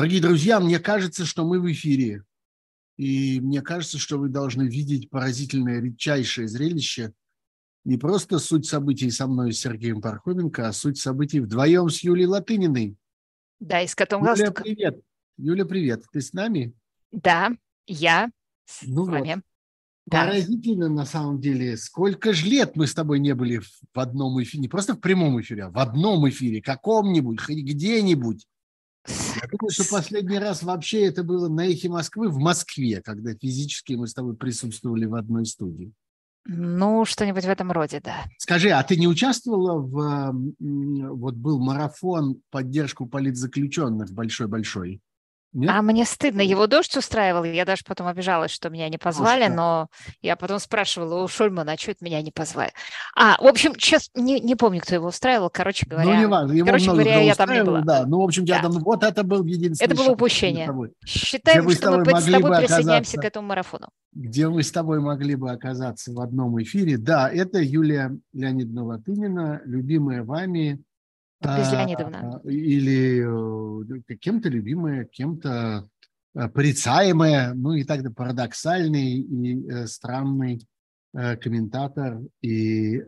Дорогие друзья, мне кажется, что мы в эфире. И мне кажется, что вы должны видеть поразительное, редчайшее зрелище. Не просто суть событий со мной, с Сергеем Пархоменко, а суть событий вдвоем с Юлией Латыниной. Да, и с котом Юля, галстуком. привет. Юля, привет. Ты с нами? Да, я с Ну вот. вами. Да. Поразительно, на самом деле, сколько же лет мы с тобой не были в в одном эфире, не просто в прямом эфире, а в одном эфире, каком-нибудь, хоть где-нибудь. Я думаю, что последний раз вообще это было на «Эхе Москвы» в Москве, когда физически мы с тобой присутствовали в одной студии. Ну, что-нибудь в этом роде, да. Скажи, а ты не участвовала в... Вот был марафон поддержку политзаключенных большой-большой? Нет? А мне стыдно, его дождь устраивал, я даже потом обижалась, что меня не позвали, да. но я потом спрашивала у Шульмана, а что это меня не позвали? А, в общем, сейчас не, не помню, кто его устраивал, короче говоря. ну, не важно. Его короче много говоря, я там не была. Да, ну, в общем, я Да. там... Вот это был единственный Это было упущение. Считаем, вы с что мы с тобой присоединяемся к этому марафону. где мы с тобой могли бы оказаться в одном эфире. Да, это Юлия Леонидовна Латынина, любимая вами. А, Леонидовна. а, Или э, кем-то любимая, кем-то э, порицаемая, ну и так далее, парадоксальный и э, странный комментатор и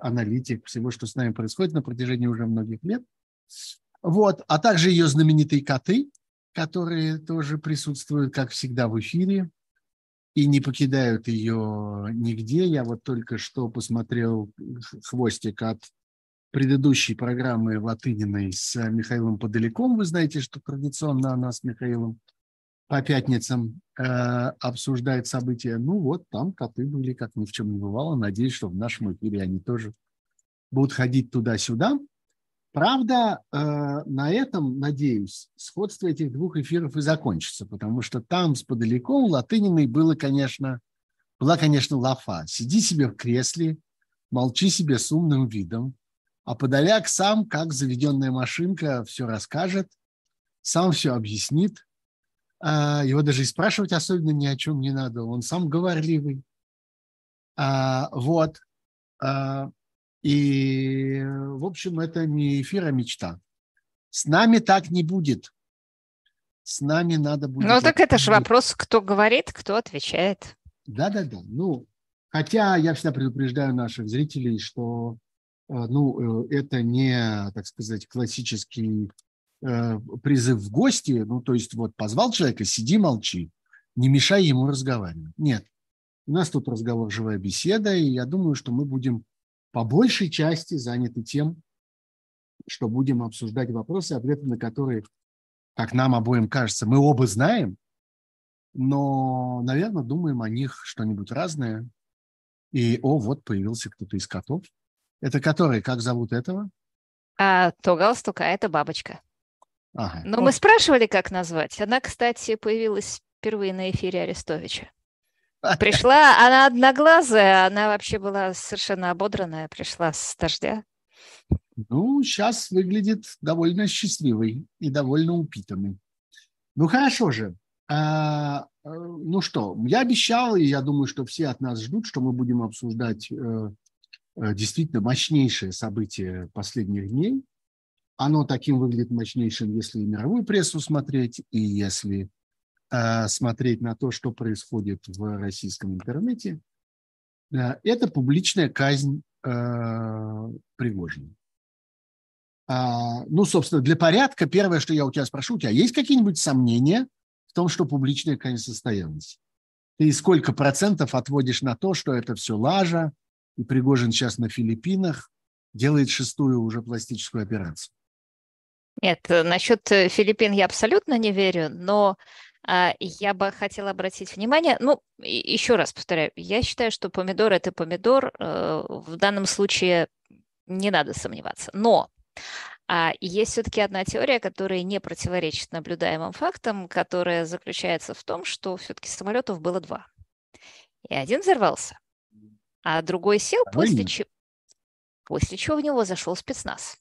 аналитик всего, что с нами происходит на протяжении уже многих лет. Вот, а также ее знаменитые коты, которые тоже присутствуют, как всегда, в эфире и не покидают ее нигде. Я вот только что посмотрел хвостик от предыдущей программы Латыниной с Михаилом Подаляком. Вы знаете, что традиционно она с Михаилом по пятницам э, обсуждает события. Ну вот, там коты были, как ни в чем не бывало. Надеюсь, что в нашем эфире они тоже будут ходить туда-сюда. Правда, э, на этом, надеюсь, сходство этих двух эфиров и закончится, потому что там с Подаляком Латыниной было, конечно, была, конечно, лафа. Сиди себе в кресле, молчи себе с умным видом, а Подоляк сам, как заведенная машинка, все расскажет, сам все объяснит. А, Его даже и спрашивать особенно ни о чем не надо, он сам говорливый. А, Вот. А, И, в общем, это не эфир, а мечта. С нами так не будет. С нами надо будет... Ну, так это же вопрос, кто говорит, кто отвечает. Да-да-да. Ну, хотя я всегда предупреждаю наших зрителей, что ну, э, это не, так сказать, классический э, призыв в гости. Ну, то есть вот позвал человека, сиди, молчи, не мешай ему разговаривать. Нет. У нас тут разговор, живая беседа, и я думаю, что мы будем по большей части заняты тем, что будем обсуждать вопросы, ответы на которые, как нам обоим кажется, мы оба знаем, но, наверное, думаем о них что-нибудь разное. И, о, вот появился кто-то из котов. Это который? Как зовут этого? А то галстук, а это бабочка. Ага. Но мы спрашивали, как назвать. Она, кстати, появилась впервые на эфире Арестовича. Пришла, она одноглазая, она вообще была совершенно ободранная, пришла с дождя. Ну, сейчас выглядит довольно счастливой и довольно упитанной. Ну, хорошо же. А, э, ну что, я обещал, и я думаю, что все от нас ждут, что мы будем обсуждать э, действительно мощнейшее событие последних дней. Оно таким выглядит мощнейшим, если и мировую прессу смотреть, и если э, смотреть на то, что происходит в российском интернете. Э, Это публичная казнь э, Пригожина. А, ну, собственно, для порядка, первое, что я у тебя спрошу, у тебя есть какие-нибудь сомнения в том, что публичная казнь состоялась? Ты сколько процентов отводишь на то, что это все лажа, и Пригожин сейчас на Филиппинах делает шестую уже пластическую операцию? Нет, насчет э, Филиппин я абсолютно не верю, но а, я бы хотела обратить внимание, ну, еще раз повторяю, я считаю, что помидор – это помидор, э, в данном случае не надо сомневаться. Но а, есть все-таки одна теория, которая не противоречит наблюдаемым фактам, которая заключается в том, что все-таки самолетов было два. И один взорвался, а другой сел, Второй после, че- после чего в него зашел спецназ.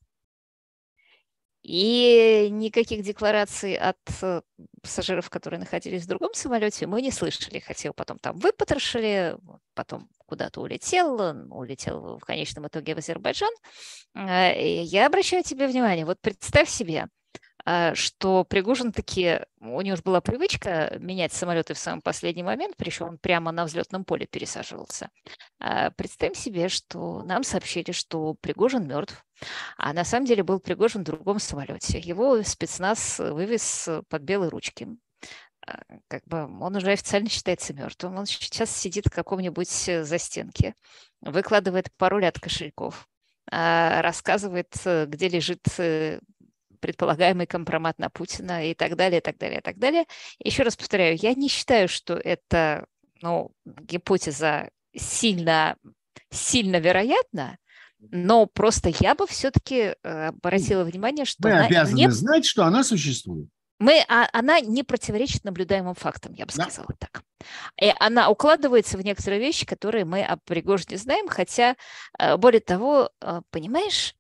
И никаких деклараций от э, пассажиров, которые находились в другом самолете, мы не слышали. Хотя его потом там выпотрошили, потом куда-то улетел, улетел в конечном итоге в Азербайджан. Э, Я обращаю тебе внимание, вот представь себе, а, что Пригожин таки, у него же была привычка менять самолеты в самый последний момент, причем он прямо на взлетном поле пересаживался. А, представим себе, что нам сообщили, что Пригожин мертв, а на самом деле был Пригожин в другом самолете. Его спецназ вывез под белые ручки. А, как бы он уже официально считается мертвым. Он сейчас сидит в каком-нибудь э, застенке, выкладывает пароли от кошельков, рассказывает, э, где лежит э, предполагаемый компромат на Путина и так далее, и так далее, и так далее. Еще раз повторяю, я не считаю, что это ну, гипотеза сильно, сильно вероятна, но просто я бы все-таки э, обратила внимание, что мы обязаны не... знать, что она существует. Мы, а, она не противоречит наблюдаемым фактам, я бы да. сказала так. И она укладывается в некоторые вещи, которые мы о Пригожине знаем, хотя, э, более того, э, понимаешь,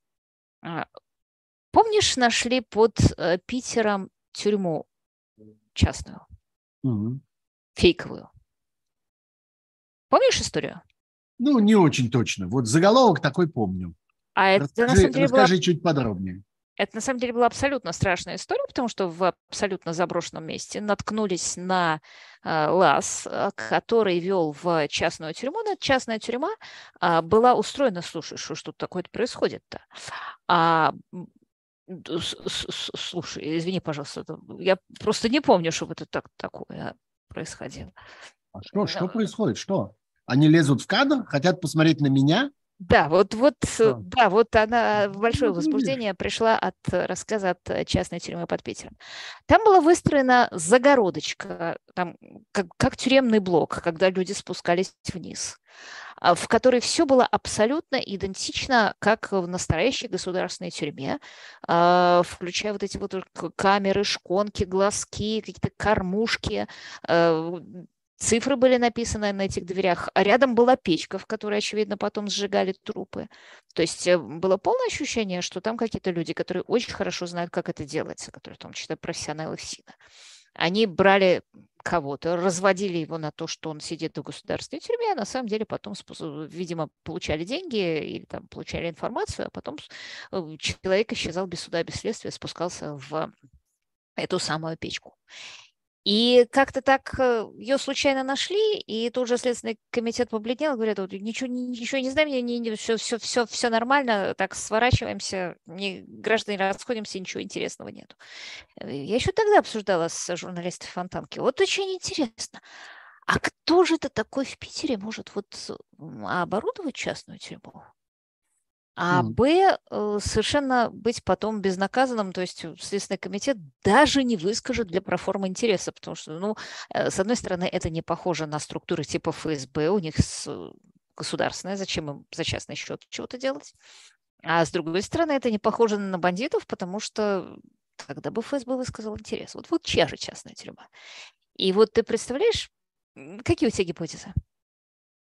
Помнишь, нашли под э, Питером тюрьму частную, угу. фейковую? Помнишь историю? Ну, не очень точно. Вот заголовок такой помню. А расскажи, это, на самом деле, расскажи была... чуть подробнее. Это на самом деле была абсолютно страшная история, потому что в абсолютно заброшенном месте наткнулись на э, лаз, который вел в частную тюрьму. Но эта частная тюрьма э, была устроена, слушай, что, что такое происходит-то? А Слушай, извини, пожалуйста, я просто не помню, чтобы это так, такое происходило. А что, что происходит? Что? Они лезут в кадр, хотят посмотреть на меня? Да, вот, вот, а. да, вот она в большое возбуждение пришла от рассказа от частной тюрьмы под Питером. Там была выстроена загородочка, там, как, как тюремный блок, когда люди спускались вниз. А, в которой все было абсолютно идентично, как в настоящей государственной тюрьме, а, включая вот эти вот камеры, шконки, глазки, какие-то кормушки, а, Цифры были написаны на этих дверях, а рядом была печка, в которой, очевидно, потом сжигали трупы. То есть э, было полное ощущение, что там какие-то люди, которые очень хорошо знают, как это делается, которые в том числе профессионалы ФСИНа. Они брали кого-то, разводили его на то, что он сидит в государственной тюрьме, а на самом деле потом, видимо, получали деньги или там получали информацию, а потом э, человек исчезал без суда, без следствия, спускался в эту самую печку. И как-то так э, ее случайно нашли, и тут же Следственный комитет побледнел, говорят, вот, ничего, ничего не знаем, не, не, все, все, все, все нормально, так сворачиваемся, не, граждане расходимся, ничего интересного нет. Э, я еще тогда обсуждала с журналистом Фонтанки. Вот очень интересно, а кто же это такой в Питере может вот оборудовать частную тюрьму? А mm. Б, э, совершенно быть потом безнаказанным, то есть Следственный комитет даже не выскажет для проформы интереса, потому что, ну, э, с одной стороны, это не похоже на структуры типа ФСБ, у них государственная, зачем им за частный счет чего-то делать? А с другой стороны, это не похоже на бандитов, потому что тогда бы ФСБ высказал интерес. Вот, вот чья же частная тюрьма? И вот ты представляешь, какие у тебя гипотезы?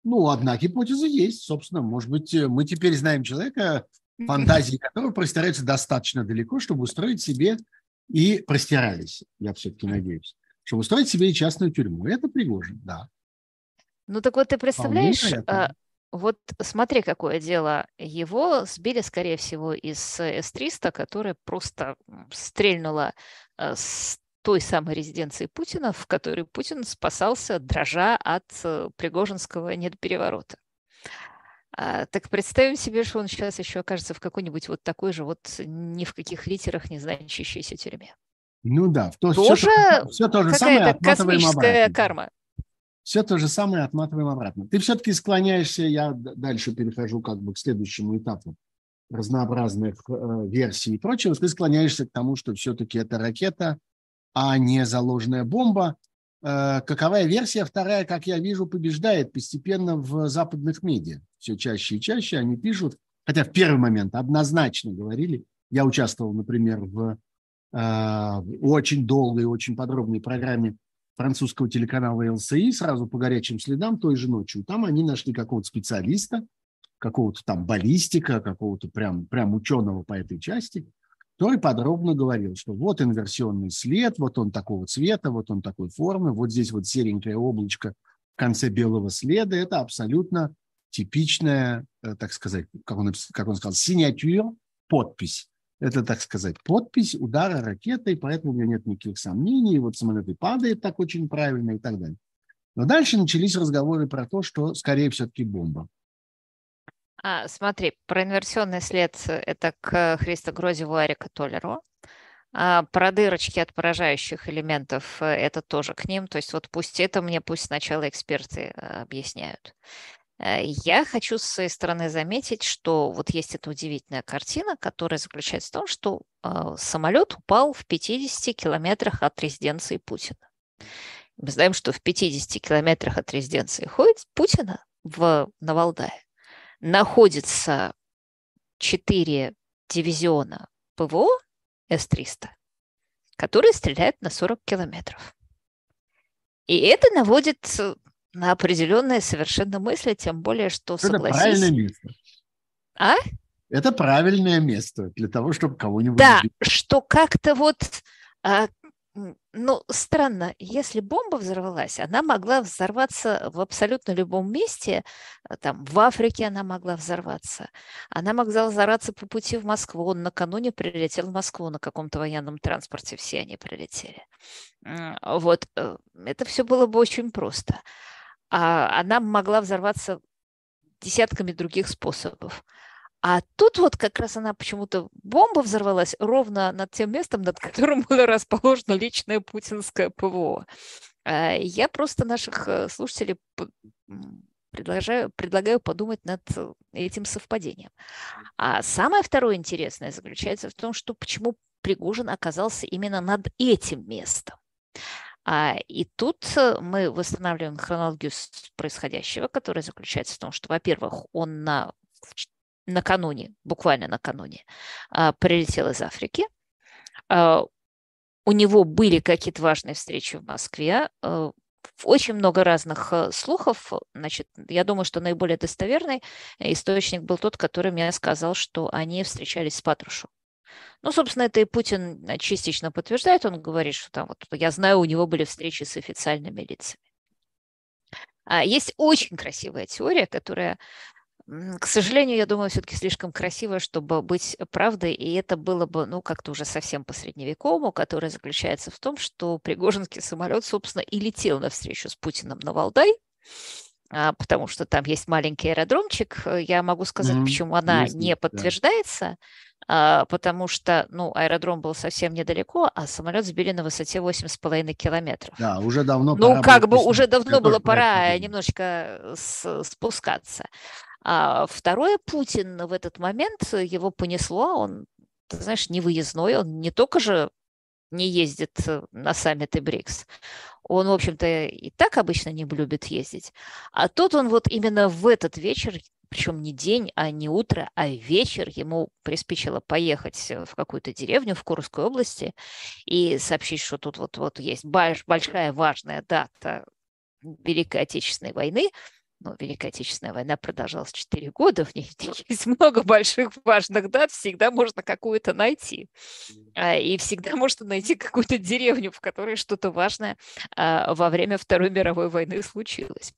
Ну, одна гипотеза есть, собственно. Может быть, э, мы теперь знаем человека, фантазии которого простираются достаточно далеко, чтобы устроить себе и простирались, я все-таки надеюсь, чтобы устроить себе и частную тюрьму. Это Пригожин, да. Ну так вот ты представляешь, а, вот смотри, какое дело. Его сбили, скорее всего, из С-300, которая просто стрельнула э, с той самой резиденции Путина, в которой Путин спасался, дрожа от э, Пригожинского недопереворота. А, так представим себе, что он сейчас еще окажется в какой-нибудь вот такой же вот ни в каких литерах не значащейся тюрьме. Ну да, то, Тоже все, все то же самое космическая обратно. карма. Все то же самое отматываем обратно. Ты все-таки склоняешься, я дальше перехожу как бы к следующему этапу разнообразных э, версий и прочего, ты склоняешься к тому, что все-таки это ракета, а не заложенная бомба. Э, каковая версия вторая, как я вижу, побеждает постепенно в западных медиа. Все чаще и чаще они пишут, хотя в первый момент однозначно говорили, я участвовал, например, в э, очень долгой, очень подробной программе французского телеканала ЛСИ сразу по горячим следам той же ночью. Там они нашли какого-то специалиста, какого-то там баллистика, какого-то прям, прям ученого по этой части – который подробно говорил, что вот инверсионный след, вот он такого цвета, вот он такой формы, вот здесь вот серенькое облачко в конце белого следа. Это абсолютно типичная, э, так сказать, как он, как он сказал, синятюр, подпись Это, так сказать, подпись удара ракетой, поэтому у меня нет никаких сомнений. Вот самолет и падает так очень правильно и так далее. Но дальше начались разговоры про то, что скорее все-таки бомба. А, смотри, про инверсионный след – это к Христо Грозеву Арика Толеру. А про дырочки от поражающих элементов – это тоже к ним. То есть вот пусть это мне, пусть сначала эксперты э, объясняют. Э, я хочу с своей стороны заметить, что вот есть эта удивительная картина, которая заключается в том, что э, самолет упал в 50 километрах от резиденции Путина. Мы знаем, что в 50 километрах от резиденции ходит Путина в Навалдае находится 4 дивизиона ПВО С-300, которые стреляют на 40 километров. И это наводит на определенные совершенно мысли, тем более, что Это правильное место. А? Это правильное место для того, чтобы кого-нибудь... Да, убить. что как-то вот а, ну, странно, если бомба взорвалась, она могла взорваться в абсолютно любом месте, э, там, в Африке она могла взорваться, она могла взорваться по пути в Москву, он накануне прилетел в Москву на каком-то военном транспорте, все они прилетели. Вот, э, это все было бы очень просто. А она могла взорваться десятками других способов. А тут вот как раз она почему-то бомба взорвалась ровно над тем местом, над которым было расположено личное путинское ПВО. А, я просто наших э, слушателей предлагаю, предлагаю подумать над этим совпадением. А самое второе интересное заключается в том, что почему Пригожин оказался именно над этим местом. А, и тут э, мы восстанавливаем хронологию происходящего, которая заключается в том, что, во-первых, он на накануне, буквально накануне, а, прилетел из Африки. А, у него были какие-то важные встречи в Москве. А, очень много разных э, слухов. Значит, я думаю, что наиболее достоверный источник был тот, который мне сказал, что они встречались с Патрушем. Ну, собственно, это и Путин э, частично подтверждает. Он говорит, что там вот я знаю, у него были встречи с официальными лицами. Есть очень красивая теория, которая к сожалению, я думаю, все-таки слишком красиво, чтобы быть правдой, и это было бы, ну, как-то уже совсем по-средневековому, которое заключается в том, что Пригожинский самолет, собственно, и летел на встречу с Путиным на Валдай, а, потому что там есть маленький аэродромчик. Я могу сказать, mm-hmm. почему она есть, не подтверждается, да. потому что, ну, аэродром был совсем недалеко, а самолет сбили на высоте 8,5 километров. Да, уже давно Ну, как бы уже давно было пора немножечко спускаться. А второе, Путин в этот момент, его понесло, он, ты знаешь, не выездной, он не только же не ездит на саммиты БРИКС, он, в общем-то, и так обычно не любит ездить. А тут он вот именно в этот вечер, причем не день, а не утро, а вечер, ему приспичило поехать в какую-то деревню в Курской области и сообщить, что тут вот, вот есть большая важная дата Великой Отечественной войны – ну, Великая Отечественная война продолжалась 4 года, в ней есть много больших важных дат, всегда можно какую-то найти. А, и всегда можно найти какую-то деревню, в которой что-то важное а, во время Второй мировой войны случилось.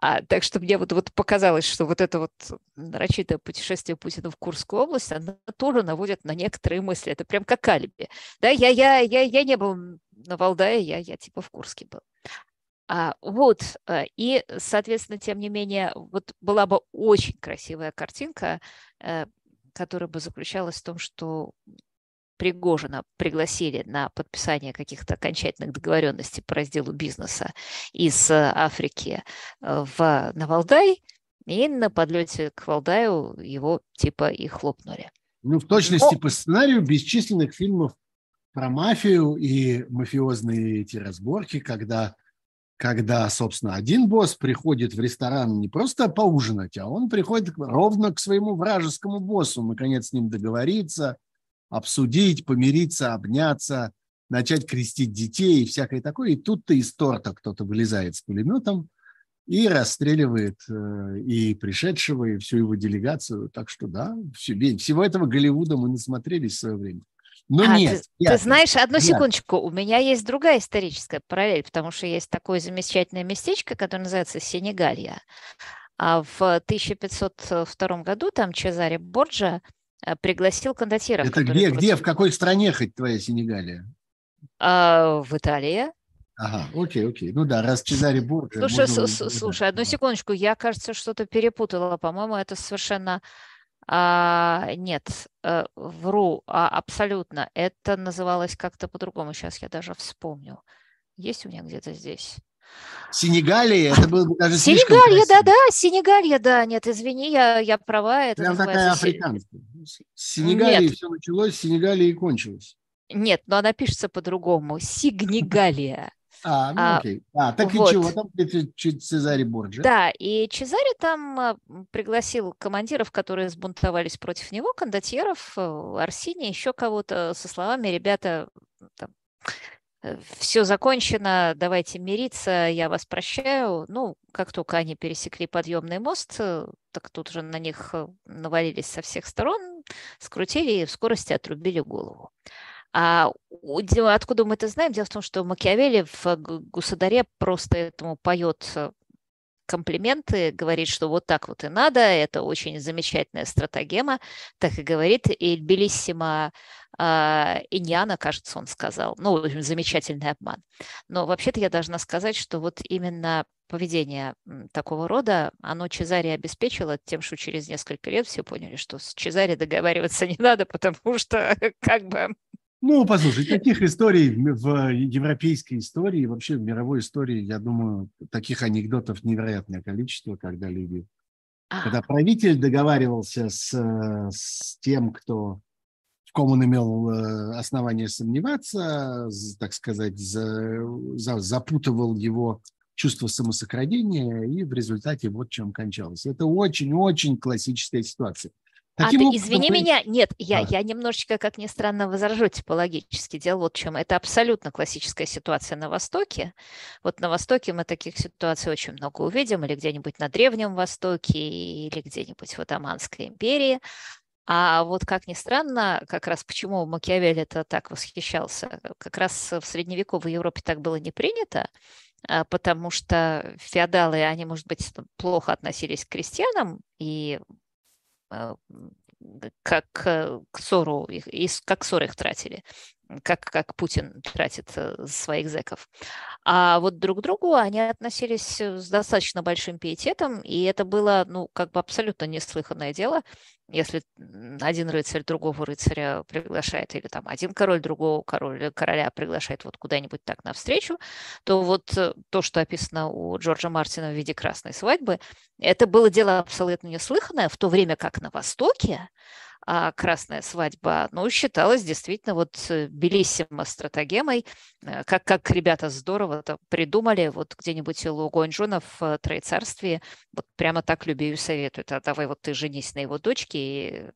А, так что мне вот, вот показалось, что вот это вот нарочитое путешествие Путина в Курскую область, оно тоже наводит на некоторые мысли. Это прям как алиби. Да, я, я, я, я не был на Валдае, я, я типа в Курске был. А, вот, э, и, соответственно, тем не менее, вот была бы очень красивая картинка, э, которая бы заключалась в том, что Пригожина пригласили на подписание каких-то окончательных договоренностей по разделу бизнеса из Африки э, в, на Валдай, и на подлете к Валдаю его типа и хлопнули. Ну, в точности Но... по сценарию бесчисленных фильмов про мафию и мафиозные эти разборки, когда когда, собственно, один босс приходит в ресторан не просто поужинать, а он приходит ровно к своему вражескому боссу, наконец с ним договориться, обсудить, помириться, обняться, начать крестить детей и всякое такое. И тут-то из торта кто-то вылезает с пулеметом и расстреливает э, и пришедшего, и всю его делегацию. Так что да, всего этого Голливуда мы насмотрелись в свое время. Ну а, нет. Ты, ты знаешь, одну нет. секундочку, у меня есть другая историческая параллель, потому что есть такое замечательное местечко, которое называется Сенегалья. А в 1502 году там Чезаре Борджа пригласил кондотьеров. Это где, где, в какой стране хоть твоя Сенегалия? А, в Италии. Ага, окей, окей. Ну да, раз Чезаре Борджи... Слушай, можно... слушай, одну секундочку, я, кажется, что-то перепутала. По-моему, это совершенно... А, нет, а, вру, а, абсолютно. Это называлось как-то по-другому. Сейчас я даже вспомню. Есть у меня где-то здесь. Сенегалия, это было даже Сенегалья, да-да, Сенегалья, да, нет, извини, я, я права. Это Прям такая африканская. С Сенегалии все началось, с Сенегалии и кончилось. Нет, но она пишется по-другому. Сигнигалия. А, ну а, окей. А, так вот. и чего там Цезарь Борджи? Да, и Цезарь там а, пригласил командиров, которые сбунтовались против него, кондотьеров, э, Арсения, еще кого-то, со словами, ребята, там, э, все закончено, давайте мириться, я вас прощаю. Ну, как только они пересекли подъемный мост, э, так тут же на них навалились со всех сторон, скрутили и в скорости отрубили голову. А откуда мы это знаем? Дело в том, что Макиавелли в Гусадаре просто этому поет э, комплименты, говорит, что вот так вот и надо, это очень замечательная стратегема, так и говорит, и Белиссима э, Иньяна, кажется, он сказал, ну, в общем, замечательный обман. Но вообще-то я должна сказать, что вот именно поведение такого рода, оно Чезаре обеспечило тем, что через несколько лет все поняли, что с Чезаре договариваться не надо, потому что как бы ну, послушай, таких историй в европейской истории, вообще в мировой истории, я думаю, таких анекдотов невероятное количество, когда люди... Когда правитель договаривался с, с тем, кто в ком он имел э, основания сомневаться, так сказать, за, за, запутывал его чувство самосохранения, и в результате вот чем кончалось. Это очень-очень классическая ситуация. Таким а ты, извини вы... меня, нет, я, а. я немножечко, как ни странно, возражу типологически. Дело вот в чем. Это абсолютно классическая ситуация на Востоке. Вот на Востоке мы таких ситуаций очень много увидим, или где-нибудь на Древнем Востоке, или где-нибудь в Отоманской империи. А вот как ни странно, как раз почему Макиавелли это так восхищался, как раз в средневековой Европе так было не принято, а, потому что феодалы, они, может быть, плохо относились к крестьянам, и как э, ссору, и как ссоры их тратили, как, как Путин тратит э, своих зеков. А вот друг к другу они относились с достаточно большим пиететом, и это было, ну, как бы абсолютно неслыханное дело, если один рыцарь другого рыцаря приглашает, или там один король другого короля, короля приглашает вот куда-нибудь так навстречу, то вот то, что описано у Джорджа Мартина в виде красной свадьбы, это было дело абсолютно неслыханное, в то время как на Востоке а красная свадьба, ну, считалась действительно вот э, белиссимо стратегемой, э, как, как ребята здорово это придумали, вот где-нибудь у Гуанчжуна в э, Троецарстве, вот прямо так Любею советуют, а давай вот ты женись на его дочке, и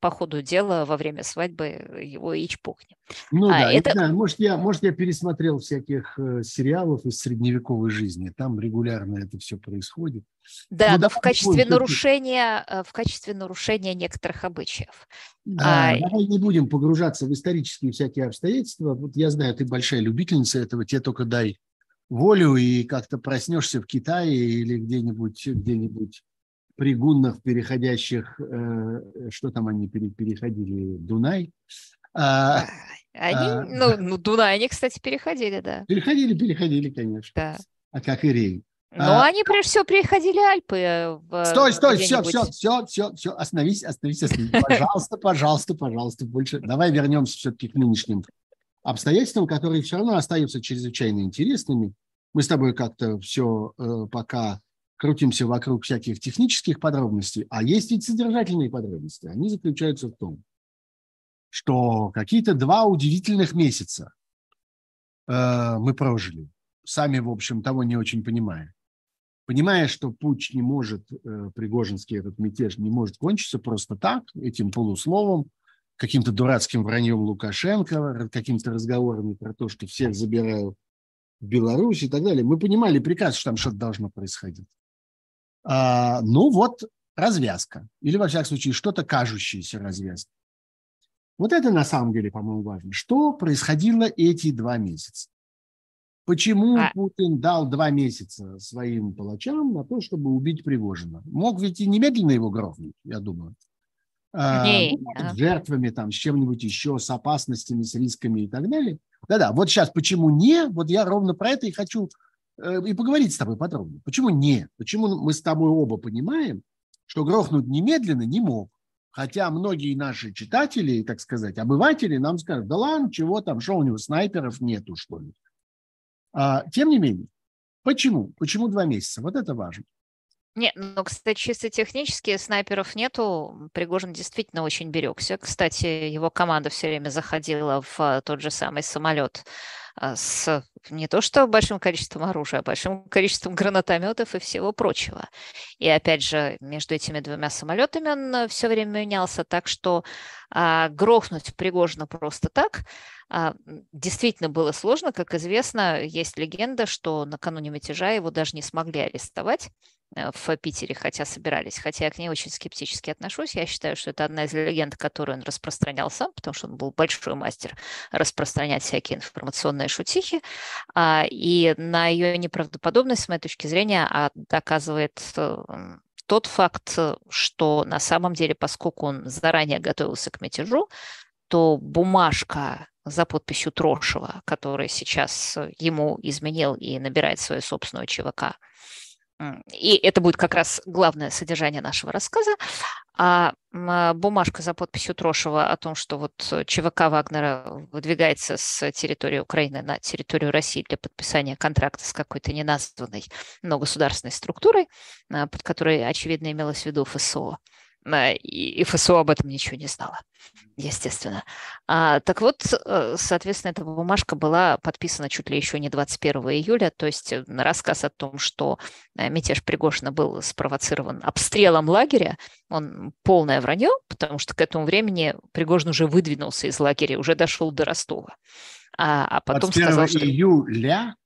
по ходу дела во время свадьбы его и чпухни. Ну а да, это... да, может я, может я пересмотрел всяких э, сериалов из средневековой жизни, там регулярно это все происходит. Да, ну, но в качестве нарушения, э, в качестве нарушения некоторых обычаев. Да, а... Давай не будем погружаться в исторические всякие обстоятельства. Вот я знаю, ты большая любительница этого, тебе только дай волю и как-то проснешься в Китае или где-нибудь где-нибудь при гуннах, переходящих, э, что там они переходили, Дунай. А, они, а, ну, ну, Дунай они, кстати, переходили, да. Переходили, переходили, конечно. Да. А как и Рейн. Ну, а, они прежде всего переходили Альпы. Э, в, стой, стой, все, все, все, все, все, остановись, остановись, остановись. Пожалуйста, пожалуйста, пожалуйста, больше. Давай вернемся все-таки к нынешним обстоятельствам, которые все равно остаются чрезвычайно интересными. Мы с тобой как-то все э, пока крутимся вокруг всяких технических подробностей, а есть ведь содержательные подробности. Они заключаются в том, что какие-то два удивительных месяца э, мы прожили, сами, в общем, того не очень понимая. Понимая, что путь не может, э, Пригожинский этот мятеж не может кончиться просто так, этим полусловом, каким-то дурацким враньем Лукашенко, какими-то разговорами про то, что всех забираю в Беларусь и так далее. Мы понимали прекрасно, что там что-то должно происходить. А, ну вот развязка. Или, во всяком случае, что-то кажущееся развязка. Вот это на самом деле, по-моему, важно. Что происходило эти два месяца? Почему а... Путин дал два месяца своим палачам на то, чтобы убить Пригожина? Мог ведь и немедленно его грохнуть, я думаю. не, может, с жертвами, там, с чем-нибудь еще, с опасностями, с рисками и так далее. Да-да, вот сейчас почему не, вот я ровно про это и хочу и поговорить с тобой подробно. Почему не? Почему мы с тобой оба понимаем, что грохнуть немедленно не мог? Хотя многие наши читатели, так сказать, обыватели нам скажут, да ладно, чего там, что у него, снайперов нету, что ли. А, тем не менее, почему? Почему два месяца? Вот это важно. Нет, ну, кстати, чисто технически снайперов нету. Пригожин действительно очень берегся. Кстати, его команда все время заходила в а, тот же самый самолет а, с не то что большим количеством оружия, а большим количеством гранатометов и всего прочего. И опять же, между этими двумя самолетами он все время менялся, так что а, грохнуть Пригожина просто так а, действительно было сложно. Как известно, есть легенда, что накануне мятежа его даже не смогли арестовать. Э, в Питере, хотя собирались, хотя я к ней очень скептически отношусь. Я считаю, что это одна из легенд, которую он распространял сам, потому что он был большой мастер распространять всякие информационные шутихи. А, и на ее неправдоподобность, с моей точки зрения, а, доказывает э, тот факт, что на самом деле, поскольку он заранее готовился к мятежу, то бумажка за подписью Трошева, который сейчас ему изменил и набирает свою собственную ЧВК, и это будет как раз главное содержание нашего рассказа. А, а бумажка за подписью Трошева о том, что вот ЧВК Вагнера выдвигается с территории Украины на территорию России для подписания контракта с какой-то неназванной, но государственной структурой, а, под которой, очевидно, имелось в виду ФСО и ФСО об этом ничего не знала, естественно. А, так вот, э, соответственно, эта бумажка была подписана чуть ли еще не 21 июля, то есть э, рассказ о том, что э, мятеж Пригожина был спровоцирован обстрелом лагеря, он полное вранье, потому что к этому времени Пригожин уже выдвинулся из лагеря, уже дошел до Ростова. А, а потом сказал, что... июля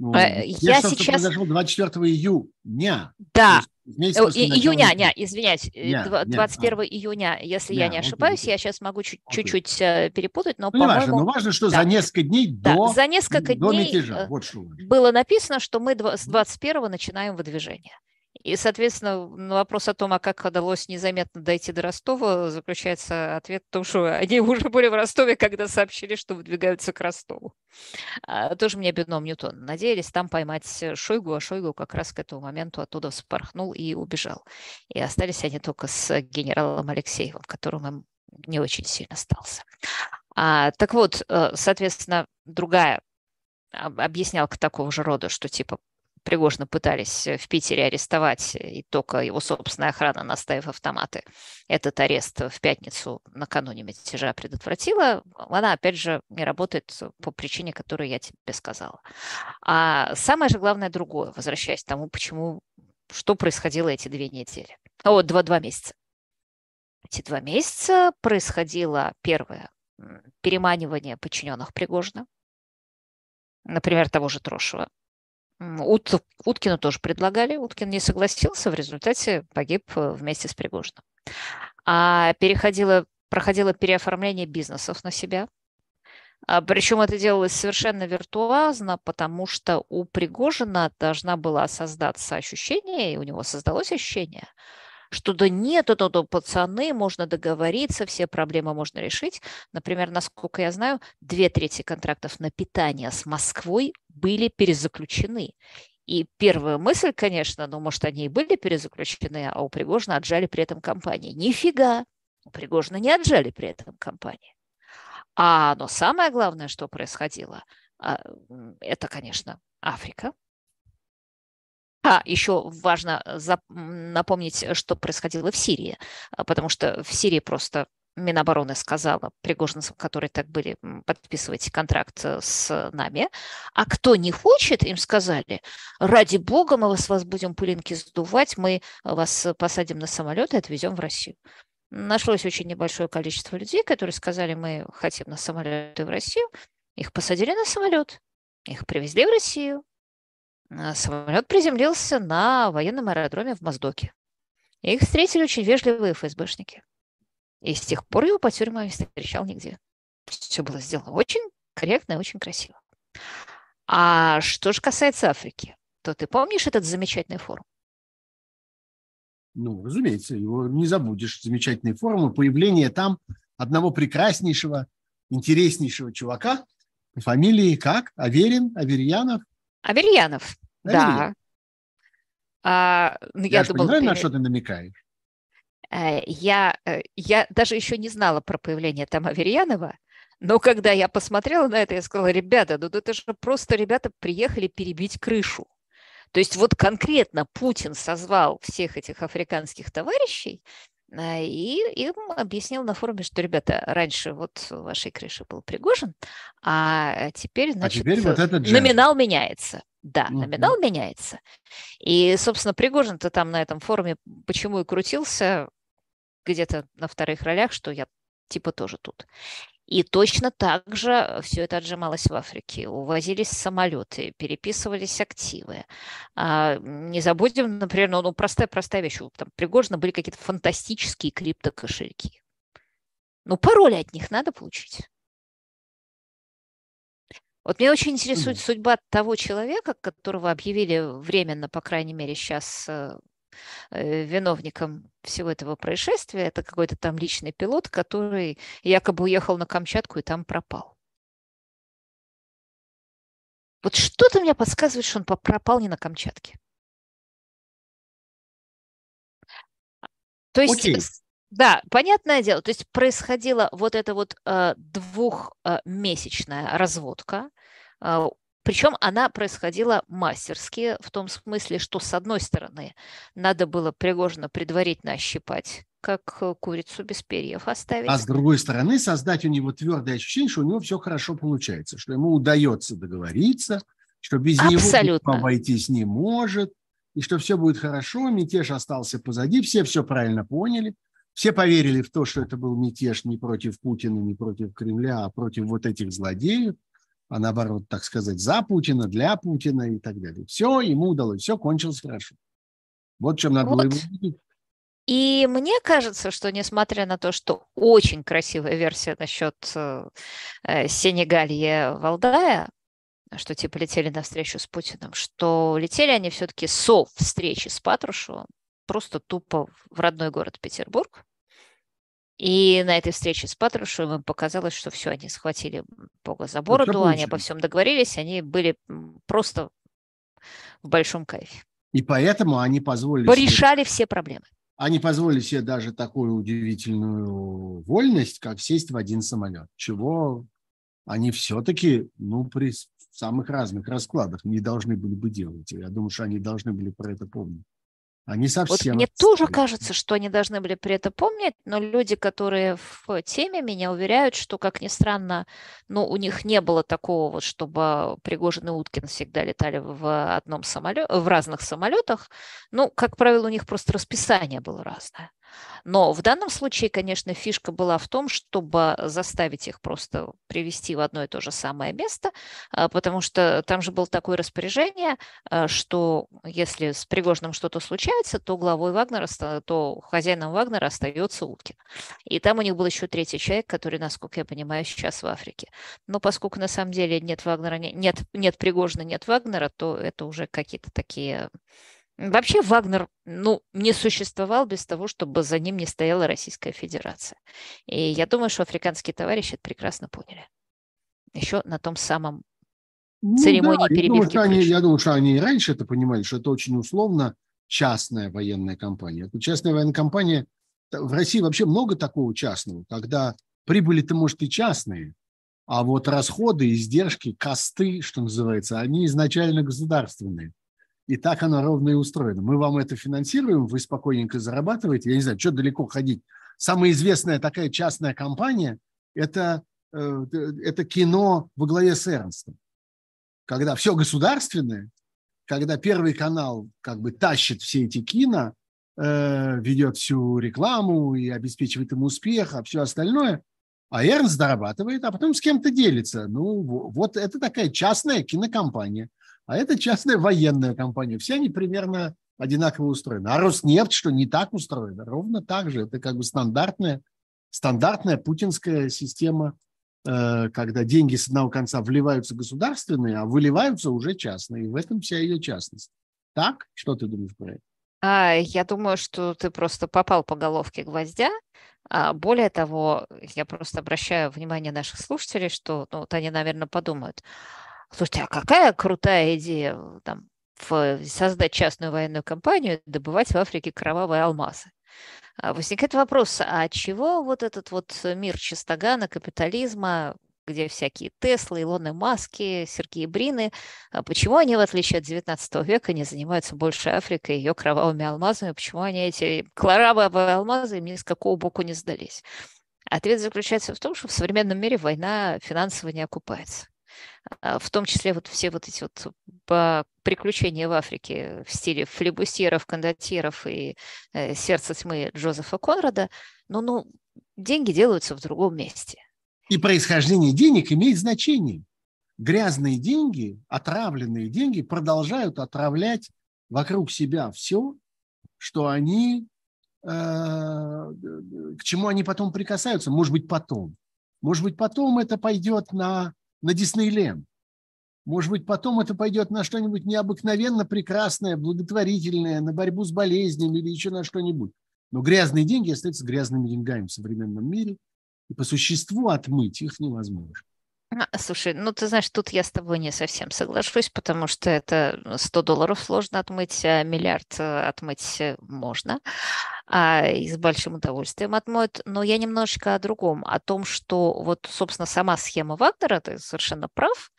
ну, я, я сейчас... произошел 24 июня. Да, После июня, не, извиняюсь, не, 21 не, июня, если не, я не ошибаюсь, окей. я сейчас могу чуть-чуть э, перепутать, но, ну, по-моему... но важно, что да. за несколько дней да, до, за несколько до дней мятежа. Э, вот было написано, что мы с 21 начинаем выдвижение. И, соответственно, на вопрос о том, а как удалось незаметно дойти до Ростова, заключается ответ в том, что они уже были в Ростове, когда сообщили, что выдвигаются к Ростову. А, тоже мне бедном Ньютон. Надеялись там поймать Шойгу, а Шойгу как раз к этому моменту оттуда вспорхнул и убежал. И остались они только с генералом Алексеевым, которым им не очень сильно остался. А, так вот, э, соответственно, другая объяснялка такого же рода, что типа Пригожина пытались э, в Питере арестовать, э, и только его собственная охрана, наставив автоматы, этот арест в пятницу накануне мятежа предотвратила, она, опять же, не работает по причине, которую я тебе сказала. А самое же главное другое, возвращаясь к тому, почему, что происходило эти две недели. О, два, два месяца. Эти два месяца происходило первое переманивание подчиненных Пригожина, например, того же Трошева, Ут, Уткину тоже предлагали, Уткин не согласился, в результате погиб э, вместе с Пригожиным. А переходило, проходило переоформление бизнесов на себя. А, причем это делалось совершенно виртуозно, потому что у Пригожина должна была создаться ощущение, и у него создалось ощущение, что да нет, это то пацаны, можно договориться, все проблемы можно решить. Например, насколько я знаю, две трети контрактов на питание с Москвой были перезаключены. И первая мысль, конечно, ну, может, они и были перезаключены, а у Пригожина отжали при этом компании. Нифига! У Пригожина не отжали при этом компании. А, но самое главное, что происходило, а, это, конечно, Африка, а, еще важно напомнить, что происходило в Сирии, а, потому что в Сирии просто Минобороны сказала пригожинцам, которые так были, подписывать контракт э, с нами. А кто не хочет, им сказали, ради бога, мы вас, вас будем пылинки сдувать, мы вас посадим на самолет и отвезем в Россию. Нашлось очень небольшое количество людей, которые сказали, мы хотим на самолет в Россию. Их посадили на самолет, их привезли в Россию, самолет приземлился на военном аэродроме в Моздоке. Их встретили очень вежливые ФСБшники. И с тех пор его по тюрьмам не встречал нигде. Все было сделано очень корректно и очень красиво. А что же касается Африки, то ты помнишь этот замечательный форум? Ну, разумеется, его не забудешь. Замечательные формы. Появление там одного прекраснейшего, интереснейшего чувака по фамилии как? Аверин? Аверьянов? Аверьянов, да. А, ну, я, я думала, понимаю, ты... на что ты намекаешь. Э, я, э, я даже еще не знала про появление там Аверьянова, но когда я посмотрела на это, я сказала, ребята, ну это же просто ребята приехали перебить крышу. То есть вот конкретно Путин созвал всех этих африканских товарищей э, и им объяснил на форуме, что, ребята, раньше вот вашей крыше был Пригожин, а теперь, а значит, а теперь вот этот номинал меняется. Да, номинал меняется. И, собственно, Пригожин-то там на этом форуме почему и крутился где-то на вторых ролях, что я типа тоже тут. И точно так же все это отжималось в Африке. Увозились самолеты, переписывались активы. А, не забудем, например, ну, ну простая-простая вещь. Там Пригожина были какие-то фантастические криптокошельки. Ну, пароли от них надо получить. Вот меня очень интересует mm. судьба того человека, которого объявили временно, по крайней мере, сейчас э, Э, виновником всего этого происшествия. Это какой-то там личный пилот, который якобы уехал на Камчатку и там пропал. Вот что-то мне подсказывает, что он пропал не на Камчатке. То есть, okay. Да, понятное дело, то есть происходила вот эта вот э, двухмесячная разводка, э, причем она происходила мастерски, в том смысле, что с одной стороны надо было Пригожина предварительно ощипать, как э, курицу без перьев оставить. А с другой стороны создать у него твердое ощущение, что у него все хорошо получается, что ему удается договориться, что без Абсолютно. него обойтись не может, и что все будет хорошо, мятеж остался позади, все все правильно поняли, все поверили в то, что это был мятеж не против Путина, не против Кремля, а против вот этих злодеев – а наоборот, так сказать, за Путина, для Путина и так далее. Все ему удалось, все кончилось хорошо. Вот чем надо вот. было ему и мне кажется, что несмотря на то, что очень красивая версия насчет э, э Сенегалье Валдая, что типа летели на встречу с Путиным, что летели они все-таки со встречи с Патрушевым просто тупо в родной город Петербург, и на этой встрече с Патрушевым показалось, что все, они схватили Бога за бороду, они обо всем договорились, они были просто в большом кайфе. И поэтому они позволили... Порешали себе, все проблемы. Они позволили себе даже такую удивительную вольность, как сесть в один самолет, чего они все-таки, ну, при самых разных раскладах не должны были бы делать. Я думаю, что они должны были про это помнить. Они совсем... Вот мне тоже кажется, что они должны были при этом помнить, но люди, которые в теме, меня уверяют, что, как ни странно, ну, у них не было такого вот, чтобы Пригожин и Уткин всегда летали в одном самолете, в разных самолетах. Ну, как правило, у них просто расписание было разное. Но в данном случае, конечно, фишка была в том, чтобы заставить их просто привести в одно и то же самое место, а, потому что там же было такое распоряжение, а, что если с Пригожным что-то случается, то главой Вагнера, то хозяином Вагнера остается Уткин. И там у них был еще третий человек, который, насколько я понимаю, сейчас в Африке. Но поскольку на самом деле нет Вагнера, нет, нет Пригожина, нет Вагнера, то это уже какие-то такие Вообще Вагнер ну, не существовал без того, чтобы за ним не стояла Российская Федерация. И я думаю, что африканские товарищи это прекрасно поняли. Еще на том самом ну, церемонии да, перебивки. Я думаю, они, я думаю, что они и раньше это понимали, что это очень условно частная военная компания. Это частная военная компания, в России вообще много такого частного, когда прибыли-то, может, и частные, а вот расходы, издержки, косты, что называется, они изначально государственные. И так оно ровно и устроено. Мы вам это финансируем, вы спокойненько зарабатываете. Я не знаю, что далеко ходить. Самая известная такая частная компания – это, э, это кино во главе с Эрнстом. Когда все государственное, когда Первый канал как бы тащит все эти кино, э, ведет всю рекламу и обеспечивает ему успех, а все остальное, а Эрнст зарабатывает, а потом с кем-то делится. Ну, вот это такая частная кинокомпания – а это частная военная компания. Все они примерно одинаково устроены. А Роснефть, что не так устроена, ровно так же. Это как бы стандартная, стандартная путинская система, э, когда деньги с одного конца вливаются государственные, а выливаются уже частные. И в этом вся ее частность. Так? Что ты думаешь про это? А, я думаю, что ты просто попал по головке гвоздя. А, более того, я просто обращаю внимание наших слушателей, что ну, вот они, наверное, подумают, слушайте, а какая крутая идея там, создать частную военную компанию добывать в Африке кровавые алмазы. А, возникает вопрос, а чего вот этот вот мир чистогана, капитализма, где всякие Теслы, Илоны Маски, Сергеи Брины, а почему они, в отличие от 19 века, не занимаются больше Африкой и ее кровавыми алмазами, почему они эти кровавые алмазы ни с какого боку не сдались? Ответ заключается в том, что в современном мире война финансово не окупается. А, в том числе вот все вот эти вот приключения в Африке в стиле флебусьеров, кондотьеров и э, сердца тьмы Джозефа Конрада, ну, ну, деньги делаются в другом месте. И происхождение денег имеет значение. Грязные деньги, отравленные деньги продолжают отравлять вокруг себя все, что они, э, к чему они потом прикасаются. Может быть, потом. Может быть, потом это пойдет на на Диснейленд. Может быть, потом это пойдет на что-нибудь необыкновенно прекрасное, благотворительное, на борьбу с болезнями или еще на что-нибудь. Но грязные деньги остаются грязными деньгами в современном мире, и по существу отмыть их невозможно. А, слушай, ну ты знаешь, тут я с тобой не совсем соглашусь, потому что это 100 долларов сложно отмыть, а миллиард э, отмыть э, можно, а, и с большим удовольствием отмоют. Но я немножечко о другом, о том, что вот, собственно, сама схема Вагнера, ты совершенно прав,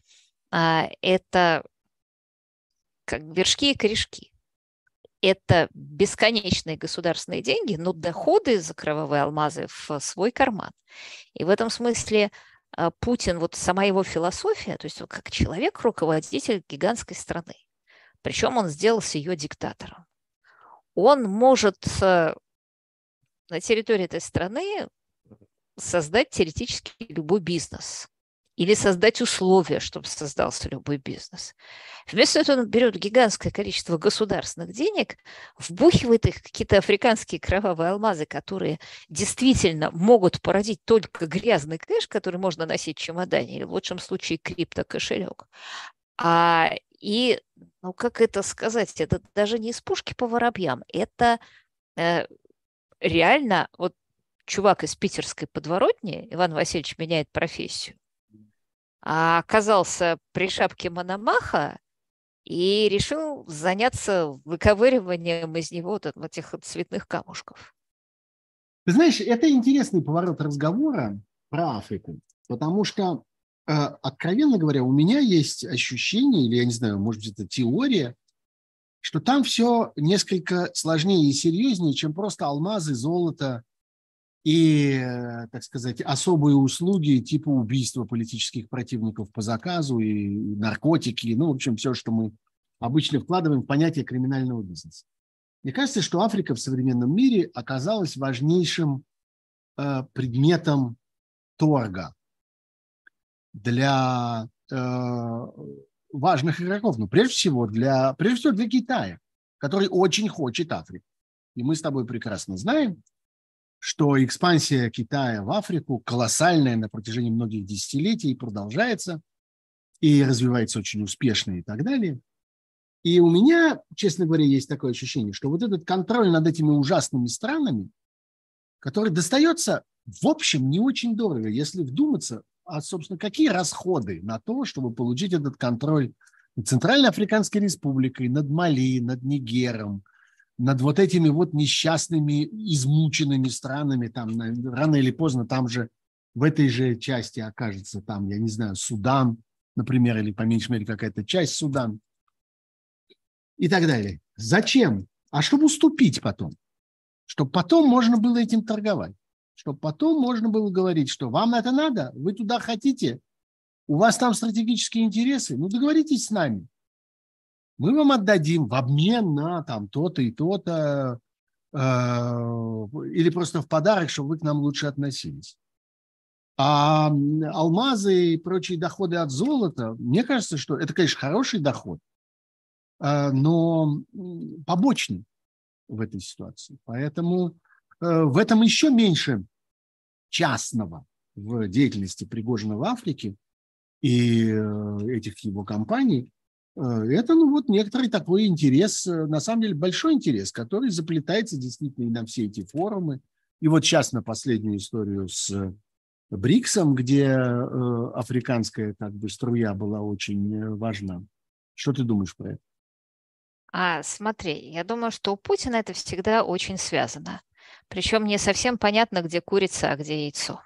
а, это как вершки и корешки. Это бесконечные государственные деньги, но доходы за кровавые алмазы в свой карман. И в этом смысле Путин, вот сама его философия, то есть как человек, руководитель гигантской страны, причем он сделался ее диктатором. Он может э, на территории этой страны создать теоретически любой бизнес или создать условия, чтобы создался любой бизнес. Вместо этого он берет гигантское количество государственных денег, вбухивает их какие-то африканские кровавые алмазы, которые действительно могут породить только грязный кэш, который можно носить в чемодане, или в лучшем случае криптокошелек. А, и, ну как это сказать, это даже не из пушки по воробьям, это э, реально вот чувак из питерской подворотни, Иван Васильевич меняет профессию, оказался при шапке Мономаха и решил заняться выковыриванием из него вот этих цветных камушков. Ты знаешь, это интересный поворот разговора про Африку, потому что, э, откровенно говоря, у меня есть ощущение, или я не знаю, может быть, это теория, что там все несколько сложнее и серьезнее, чем просто алмазы, золото и, э, так сказать, особые услуги типа убийства политических противников по заказу и наркотики, ну, в общем, все, что мы обычно вкладываем в понятие криминального бизнеса. Мне кажется, что Африка в современном мире оказалась важнейшим э, предметом торга для э, важных игроков. Ну, прежде всего, для, прежде всего для Китая, который очень хочет Африку. И мы с тобой прекрасно знаем, что экспансия Китая в Африку колоссальная на протяжении многих десятилетий продолжается и развивается очень успешно и так далее. И у меня, честно говоря, есть такое ощущение, что вот этот контроль над этими ужасными странами, который достается, в общем, не очень дорого, если вдуматься, а, собственно, какие расходы на то, чтобы получить этот контроль над Центральной Африканской Республикой, над Мали, над Нигером, над вот этими вот несчастными, измученными странами, там рано или поздно там же в этой же части окажется там, я не знаю, Судан, например, или по меньшей мере какая-то часть Судан и так далее. Зачем? А чтобы уступить потом. Чтобы потом можно было этим торговать. Чтобы потом можно было говорить, что вам это надо, вы туда хотите, у вас там стратегические интересы, ну договоритесь с нами мы вам отдадим в обмен на там то-то и то-то, э, или просто в подарок, чтобы вы к нам лучше относились. А алмазы и прочие доходы от золота, мне кажется, что это, конечно, хороший доход, э, но побочный в этой ситуации. Поэтому э, в этом еще меньше частного в деятельности Пригожина в Африке и э, этих его компаний – Это, ну, вот некоторый такой интерес, на самом деле большой интерес, который заплетается действительно и на все эти форумы. И вот сейчас на последнюю историю с БРИКСом, где африканская как бы струя была очень важна. Что ты думаешь про это? А, смотри, я думаю, что у Путина это всегда очень связано. Причем не совсем понятно, где курица, а где яйцо.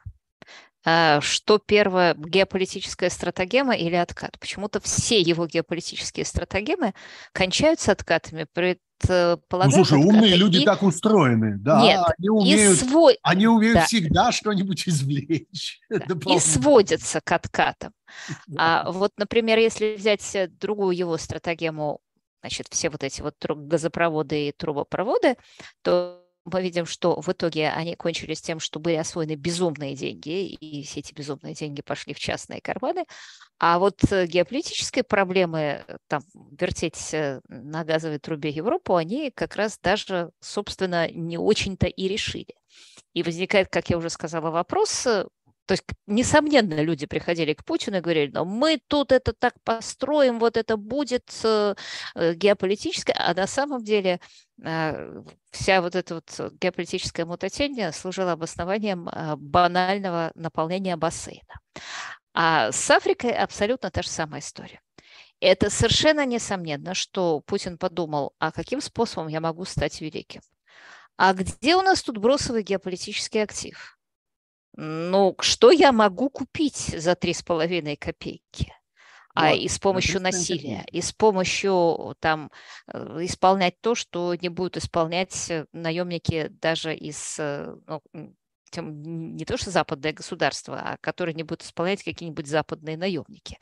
А, что первое, геополитическая стратегема или откат? Почему-то все его геополитические стратегемы кончаются откатами, предполагают... Ну, слушай, умные люди и... так устроены, да, Нет, они умеют, свой... они умеют да. всегда что-нибудь извлечь. Да. И сводятся к откатам. А вот, например, если взять другую его стратегему, значит, все вот эти вот газопроводы и трубопроводы, то мы видим, что в итоге они кончились тем, что были освоены безумные деньги, и все эти безумные деньги пошли в частные карманы. А вот э, геополитические проблемы, э, там, вертеть э, на газовой трубе Европу, они как раз даже, собственно, не очень-то и решили. И возникает, как я уже сказала, вопрос, то есть, несомненно, люди приходили к Путину и говорили, но мы тут это так построим, вот это будет э, геополитическое, а на самом деле э, вся вот эта вот геополитическая мутатения служила обоснованием э, банального наполнения бассейна. А с Африкой абсолютно та же самая история. Это совершенно несомненно, что Путин подумал, а каким способом я могу стать великим? А где у нас тут бросовый геополитический актив? Ну, что я могу купить за 3,5 копейки? а вот, и с помощью насилия, и с помощью там э, исполнять то, что не будут исполнять э, наемники даже из э, ну, не то что западное государство, а которые не будут исполнять какие-нибудь западные наемники.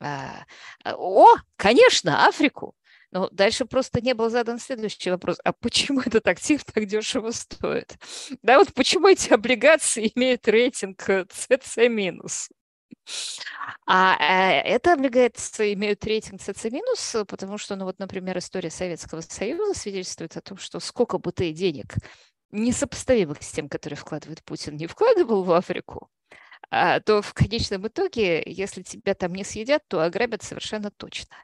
А, о, конечно, Африку. Но дальше просто не был задан следующий вопрос. А почему этот актив так дешево стоит? Да, вот почему эти облигации имеют рейтинг CC-? А э, это облигации имеют рейтинг CC-, потому что, ну вот, например, история Советского Союза свидетельствует о том, что сколько бы ты денег, несопоставимых с тем, которые вкладывает Путин, не вкладывал в Африку, а, то в конечном итоге, если тебя там не съедят, то ограбят совершенно точно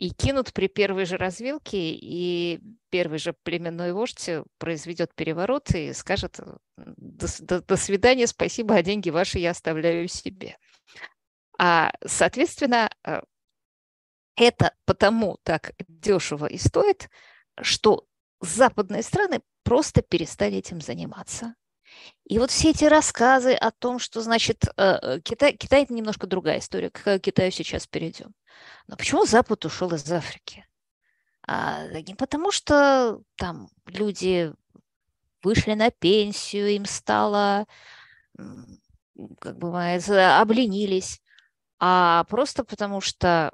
и кинут при первой же развилке, и первый же племенной вождь произведет переворот и скажет до, до, до свидания, спасибо, а деньги ваши я оставляю себе. А, соответственно, э, это потому так дешево и стоит, что западные страны просто перестали этим заниматься. И вот все эти рассказы о том, что, значит, э, э, Китай, Китай – это немножко другая история, к Китаю сейчас перейдем. Но почему Запад ушел из Африки? А, не потому, что там люди вышли на пенсию, им стало, как бы, обленились, а просто потому, что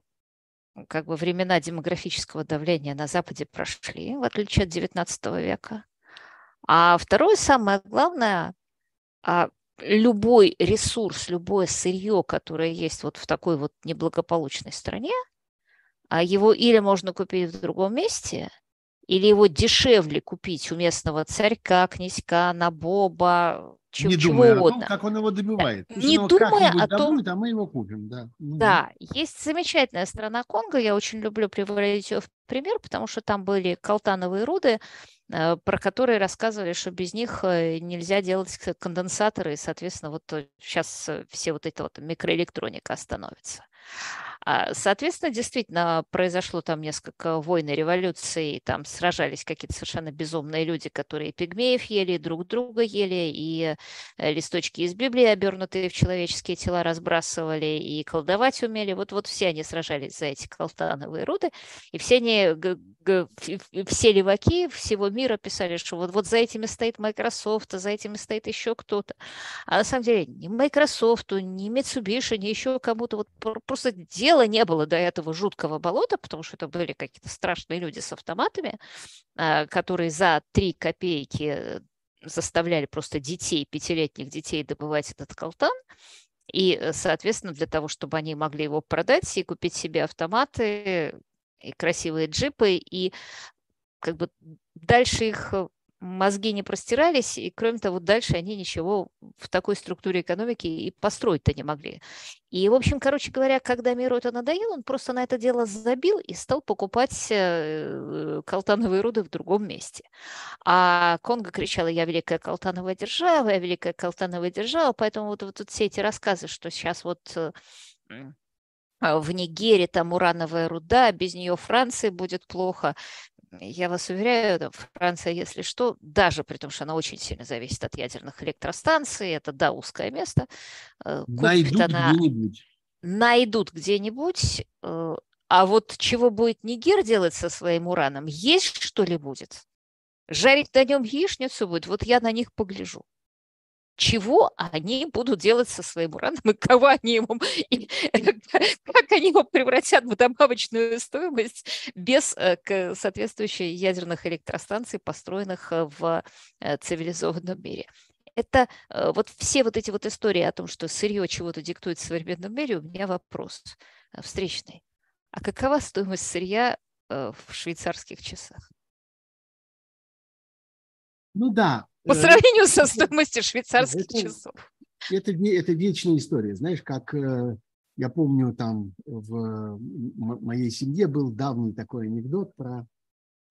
как бы времена демографического давления на Западе прошли, в отличие от XIX века. А второе, самое главное, а, любой ресурс, любое сырье, которое есть вот в такой вот неблагополучной стране, а его или можно купить в другом месте, или его дешевле купить у местного царька, князька, набоба, чего, не думая чего угодно. о том, как он его добивает. Да. Не думая о том, добудет, а мы его купим, да. Да, есть замечательная страна Конго, я очень люблю приводить ее в пример, потому что там были колтановые руды, э, про которые рассказывали, что без них э, нельзя делать конденсаторы, и, соответственно, вот сейчас э, все вот эта вот микроэлектроника остановится. А, соответственно, действительно, произошло там несколько войн и революций, там сражались какие-то совершенно безумные люди, которые пигмеев ели, друг друга ели, и э, листочки из Библии, обернутые в человеческие тела, разбрасывали, и колдовать умели. Вот, вот все они сражались за эти колтановые руды, и все они, все леваки всего мира писали, что вот, вот за этими стоит Microsoft, а за этими стоит еще кто-то. А на самом деле ни Microsoft, ни Mitsubishi, ни еще кому-то вот просто дела не было до этого жуткого болота, потому что это были какие-то страшные люди с автоматами, а, которые за три копейки заставляли просто детей, пятилетних детей добывать этот колтан. И, соответственно, для того, чтобы они могли его продать и купить себе автоматы и красивые джипы, и как бы дальше их мозги не простирались, и кроме того, дальше они ничего в такой структуре экономики и построить-то не могли. И, в общем, короче говоря, когда миру это надоело, он просто на это дело забил и стал покупать э, колтановые руды в другом месте. А Конго кричала, я великая колтановая держава, я великая колтановая держава, поэтому вот, вот, вот все эти рассказы, что сейчас вот э, в Нигере там урановая руда, без нее Франции будет плохо я вас уверяю, Франция, если что, даже при том, что она очень сильно зависит от ядерных электростанций, это, да, узкое место. Э, найдут она... где-нибудь. Найдут где-нибудь. Э, а вот чего будет Нигер делать со своим ураном? Есть что ли будет? Жарить на нем яичницу будет? Вот я на них погляжу чего они будут делать со своим ураном и кого и как они его превратят в добавочную стоимость без э, соответствующей ядерных электростанций, построенных э, в э, цивилизованном мире. Это вот все вот эти вот истории о том, что сырье чего-то диктует в современном мире, у меня вопрос встречный. А какова стоимость сырья в швейцарских часах? Ну да, по э, сравнению со стоимостью швейцарских это, часов. Это, это вечная история. Знаешь, как э, я помню, там в моей семье был давний такой анекдот про,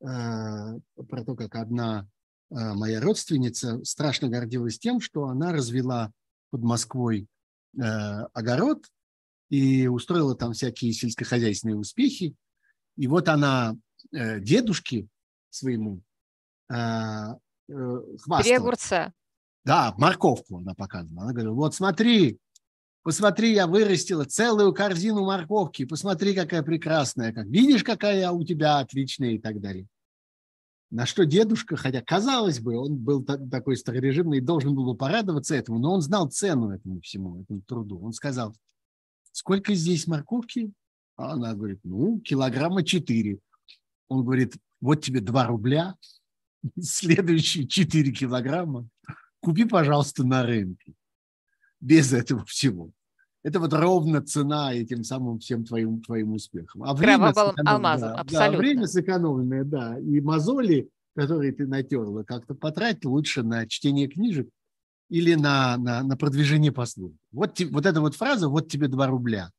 э, про то, как одна моя родственница страшно гордилась тем, что она развела под Москвой огород и устроила там всякие сельскохозяйственные успехи. И вот она дедушке своему э, Три огурца. Да, морковку она показывала. Она говорила, вот смотри, посмотри, я вырастила целую корзину морковки, посмотри, какая прекрасная, как видишь, какая у тебя отличная и так далее. На что дедушка, хотя казалось бы, он был такой старорежимный и должен был бы порадоваться этому, но он знал цену этому всему, этому труду. Он сказал, сколько здесь морковки? А она говорит, ну, килограмма четыре. Он говорит, вот тебе два рубля, следующие 4 килограмма купи, пожалуйста, на рынке. Без этого всего. Это вот ровно цена этим самым всем твоим, твоим успехам. А время алмазом, да, абсолютно. Да, время сэкономленное, да. И мозоли, которые ты натерла, как-то потратить лучше на чтение книжек или на, на, на продвижение послуг. Вот, вот эта вот фраза «вот тебе два рубля»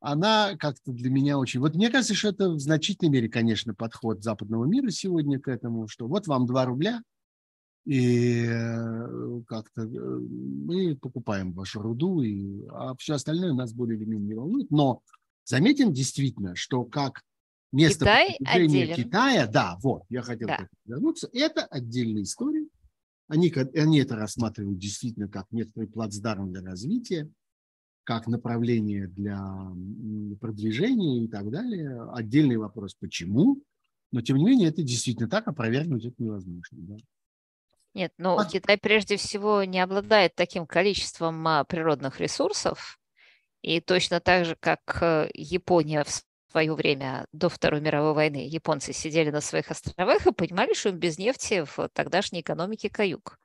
она как-то для меня очень... Вот мне кажется, что это в значительной мере, конечно, подход западного мира сегодня к этому, что вот вам 2 рубля, и э, как-то э, мы покупаем вашу руду, и, а все остальное нас более или менее не волнует. Но заметим действительно, что как место Китай Китая, да, вот, я хотел да. вернуться, это отдельная история. Они, они это рассматривают действительно как некоторый плацдарм для развития как направление для продвижения и так далее. Отдельный вопрос, почему, но тем не менее это действительно так, опровергнуть это невозможно. Да. Нет, ну а... Китай прежде всего не обладает таким количеством а, природных ресурсов, и точно так же, как э, Япония в свое время до Второй мировой войны японцы сидели на своих островах и понимали, что им без нефти в тогдашней экономике каюк.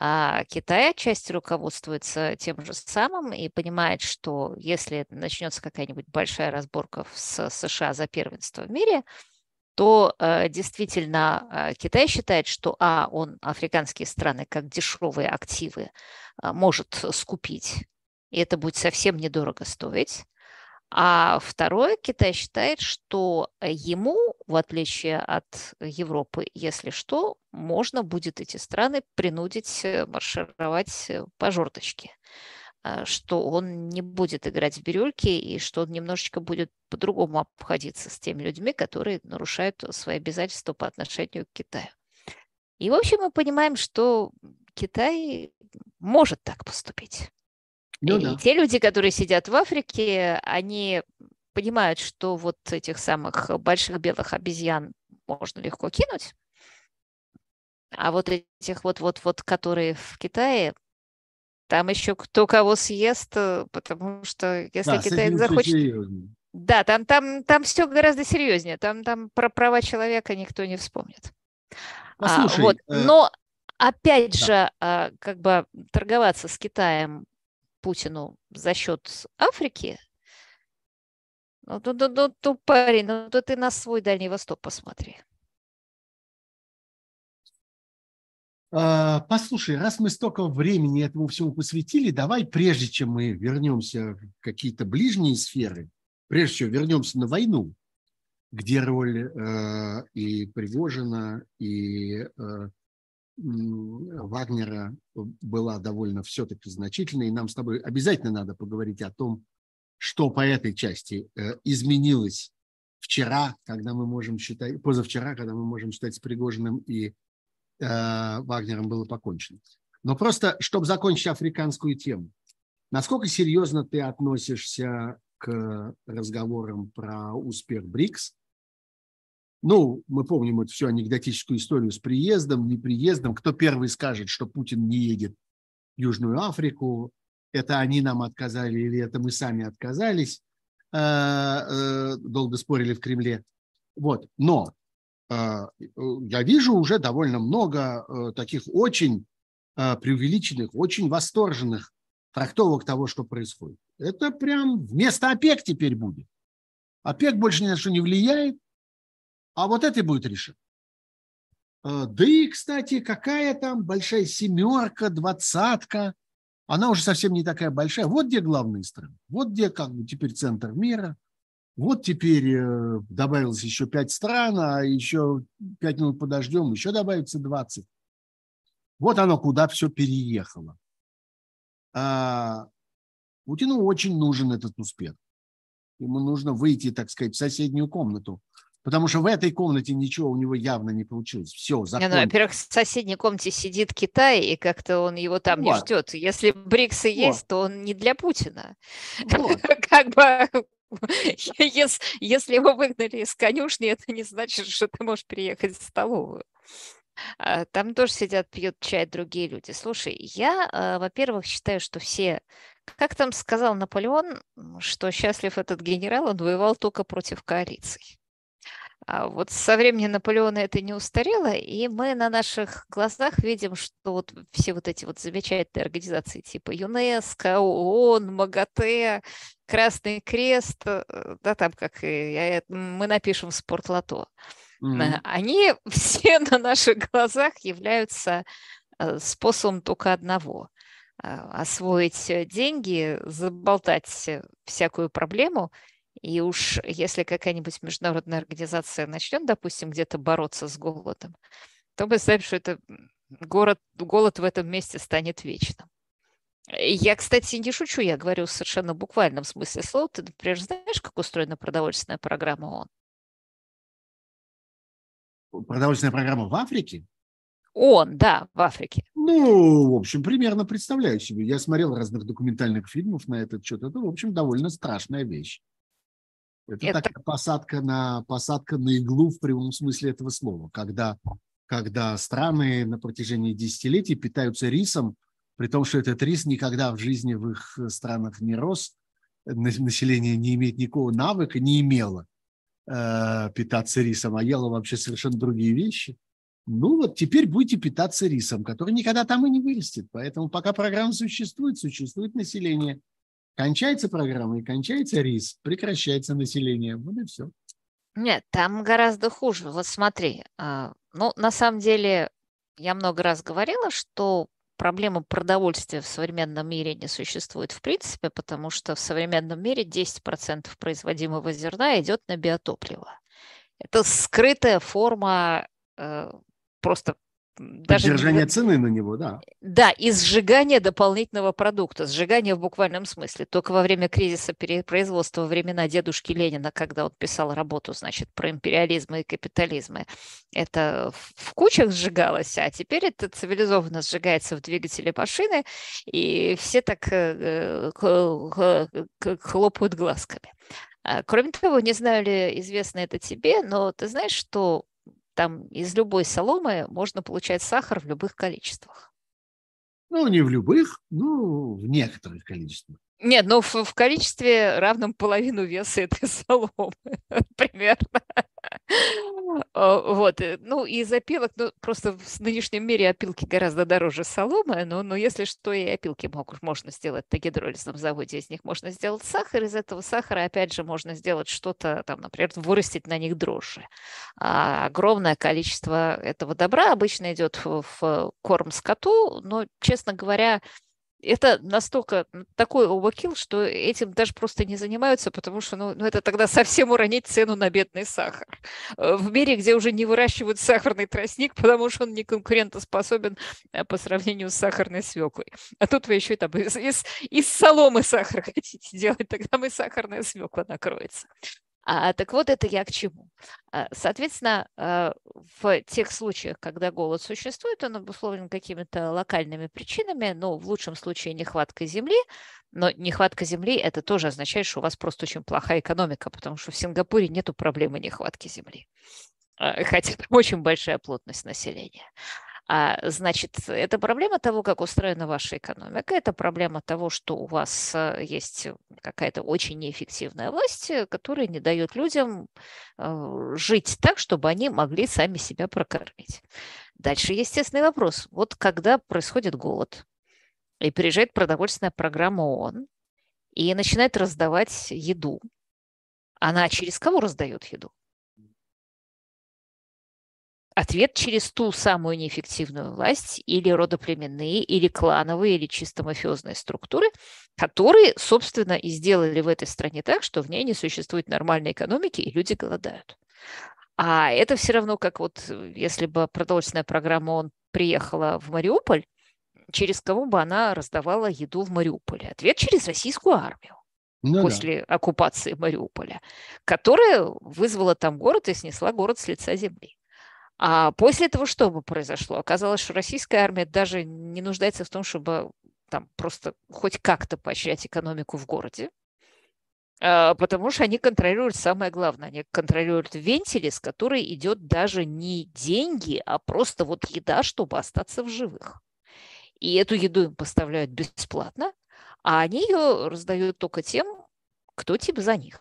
А Китай отчасти руководствуется тем же самым и понимает, что если начнется какая-нибудь большая разборка с США за первенство в мире, то э, действительно э, Китай считает, что а, он африканские страны как дешевые активы э, может скупить, и это будет совсем недорого стоить. А второе, Китай считает, что ему, в отличие от Европы, если что, можно будет эти страны принудить э, маршировать э, по жердочке а, что он не будет играть в бирюльки и что он немножечко будет по-другому обходиться с теми людьми, которые нарушают свои обязательства по отношению к Китаю. И, в общем, мы понимаем, что Китай может так поступить. Ну, и да. те люди, которые сидят в Африке, они понимают, что вот этих самых больших белых обезьян можно легко кинуть, а вот этих вот-вот-вот, которые в Китае, там еще кто кого съест, э, потому что если да, Китай захочет... Да, там, там, там все гораздо серьезнее. Там, там про права человека никто не вспомнит. Послушай, а, вот. э... Но опять да. же, а, как бы торговаться с Китаем Путину за счет Африки, ну, ну, ну, ну, ну парень, ну, то ты на свой Дальний Восток посмотри. А, послушай, раз мы столько времени этому всему посвятили, давай, прежде чем мы вернемся в какие-то ближние сферы, прежде всего вернемся на войну, где роль э, и Пригожина, и э, Вагнера была довольно все-таки значительной. И нам с тобой обязательно надо поговорить о том, что по этой части э, изменилось вчера, когда мы можем считать, позавчера, когда мы можем считать с Пригожиным и э, Вагнером было покончено. Но просто, чтобы закончить африканскую тему, насколько серьезно ты относишься к разговорам про успех БРИКС? Ну, мы помним эту всю анекдотическую историю с приездом, неприездом. Кто первый скажет, что Путин не едет в Южную Африку, это они нам отказали или это мы сами отказались, э, э, долго спорили в Кремле. Вот. Но э, я вижу уже довольно много таких очень преувеличенных, очень восторженных трактовок того, что происходит. Это прям вместо ОПЕК теперь будет. ОПЕК больше ни на что не влияет, а вот это будет решено. Да и, кстати, какая там большая семерка, двадцатка – она уже совсем не такая большая. Вот где главные страны, вот где как бы теперь центр мира, вот теперь э, добавилось еще пять стран, а еще пять минут подождем, еще добавится 20. Вот оно куда все переехало. А Путину очень нужен этот успех. Ему нужно выйти, так сказать, в соседнюю комнату Потому что в этой комнате ничего у него явно не получилось. Все, закон. Не, ну, во-первых, в соседней комнате сидит Китай, и как-то он его там вот. не ждет. Если БРИКСы вот. есть, то он не для Путина. Вот. Как бы если, если его выгнали из конюшни, это не значит, что ты можешь приехать в столовую. А, там тоже сидят, пьют чай другие люди. Слушай, я, а, во-первых, считаю, что все... Как там сказал Наполеон, что счастлив этот генерал, он воевал только против коалиций. А вот со времени Наполеона это не устарело, и мы на наших глазах видим, что вот все вот эти вот замечательные организации типа ЮНЕСКО, ООН, МАГАТЭ, Красный Крест, э, да, там как и мы напишем спортлото, mm-hmm. они все на наших глазах являются э, способом только одного – освоить деньги, заболтать всякую проблему – и уж если какая-нибудь международная организация начнет, допустим, где-то бороться с голодом, то мы знаем, что это город, голод в этом месте станет вечным. Я, кстати, не шучу, я говорю в совершенно буквальном смысле слова. Ты, например, знаешь, как устроена продовольственная программа ООН? Продовольственная программа в Африке? Он, да, в Африке. Ну, в общем, примерно представляю себе. Я смотрел разных документальных фильмов на этот счет. Это, в общем, довольно страшная вещь. Это, это... такая посадка на, посадка на иглу в прямом смысле этого слова, когда, когда страны на протяжении десятилетий питаются рисом, при том, что этот рис никогда в жизни в их странах не рос, население не имеет никакого навыка, не имело э, питаться рисом, а ело вообще совершенно другие вещи. Ну вот теперь будете питаться рисом, который никогда там и не вырастет. Поэтому пока программа существует, существует население – Кончается программа и кончается рис, прекращается население. Вот и все. Нет, там гораздо хуже. Вот смотри, а, ну, на самом деле, я много раз говорила, что проблема продовольствия в современном мире не существует в принципе, потому что в современном мире 10% производимого зерна идет на биотопливо. Это скрытая форма э, просто даже Поддержание цены на него, да. Да, и сжигание дополнительного продукта, сжигание в буквальном смысле. Только во время кризиса перепроизводства, во времена дедушки Ленина, когда он писал работу, значит, про империализм и капитализм, это в кучах сжигалось, а теперь это цивилизованно сжигается в двигателе машины, и все так э, хлопают глазками. А, кроме того, не знаю ли известно это тебе, но ты знаешь, что там из любой соломы можно получать сахар в любых количествах. Ну, не в любых, ну, в некоторых количествах. Нет, ну в, в количестве равном половину веса этой соломы, примерно. Вот, э, ну, из опилок, ну, просто в нынешнем мире опилки гораздо дороже соломы, но, но если что, и опилки могут, можно сделать на гидролизном заводе, из них можно сделать сахар, из этого сахара, опять же, можно сделать что-то, там, например, вырастить на них дрожжи. А огромное количество этого добра обычно идет в, в корм скоту, но, честно говоря, это настолько такой overkill, что этим даже просто не занимаются, потому что ну, ну, это тогда совсем уронить цену на бедный сахар. Э, в мире, где уже не выращивают сахарный тростник, потому что он не конкурентоспособен э, по сравнению с сахарной свеклой. А тут вы еще там из, из, из соломы сахар хотите делать, тогда мы сахарная свекла накроется. А, так вот, это я к чему. А, соответственно, а, в тех случаях, когда голод существует, он обусловлен какими-то локальными причинами, ну, в лучшем случае нехватка земли, но нехватка земли – это тоже означает, что у вас просто очень плохая экономика, потому что в Сингапуре нет проблемы нехватки земли, а, хотя там очень большая плотность населения. А, значит, это проблема того, как устроена ваша экономика, это проблема того, что у вас э, есть какая-то очень неэффективная власть, э, которая не дает людям э, жить так, чтобы они могли сами себя прокормить. Дальше естественный вопрос. Вот когда происходит голод, и приезжает продовольственная программа ООН, и начинает раздавать еду, она через кого раздает еду? Ответ через ту самую неэффективную власть или родоплеменные, или клановые, или чисто мафиозные структуры, которые, собственно, и сделали в этой стране так, что в ней не существует нормальной экономики, и люди голодают. А это все равно, как вот если бы продовольственная программа он приехала в Мариуполь, через кого бы она раздавала еду в Мариуполе? Ответ через российскую армию ну, после да. оккупации Мариуполя, которая вызвала там город и снесла город с лица земли. А после этого что бы произошло? Оказалось, что российская армия даже не нуждается в том, чтобы там просто хоть как-то поощрять экономику в городе, а, потому что они контролируют самое главное, они контролируют вентили, с которой идет даже не деньги, а просто вот еда, чтобы остаться в живых. И эту еду им поставляют бесплатно, а они ее раздают только тем, кто типа за них.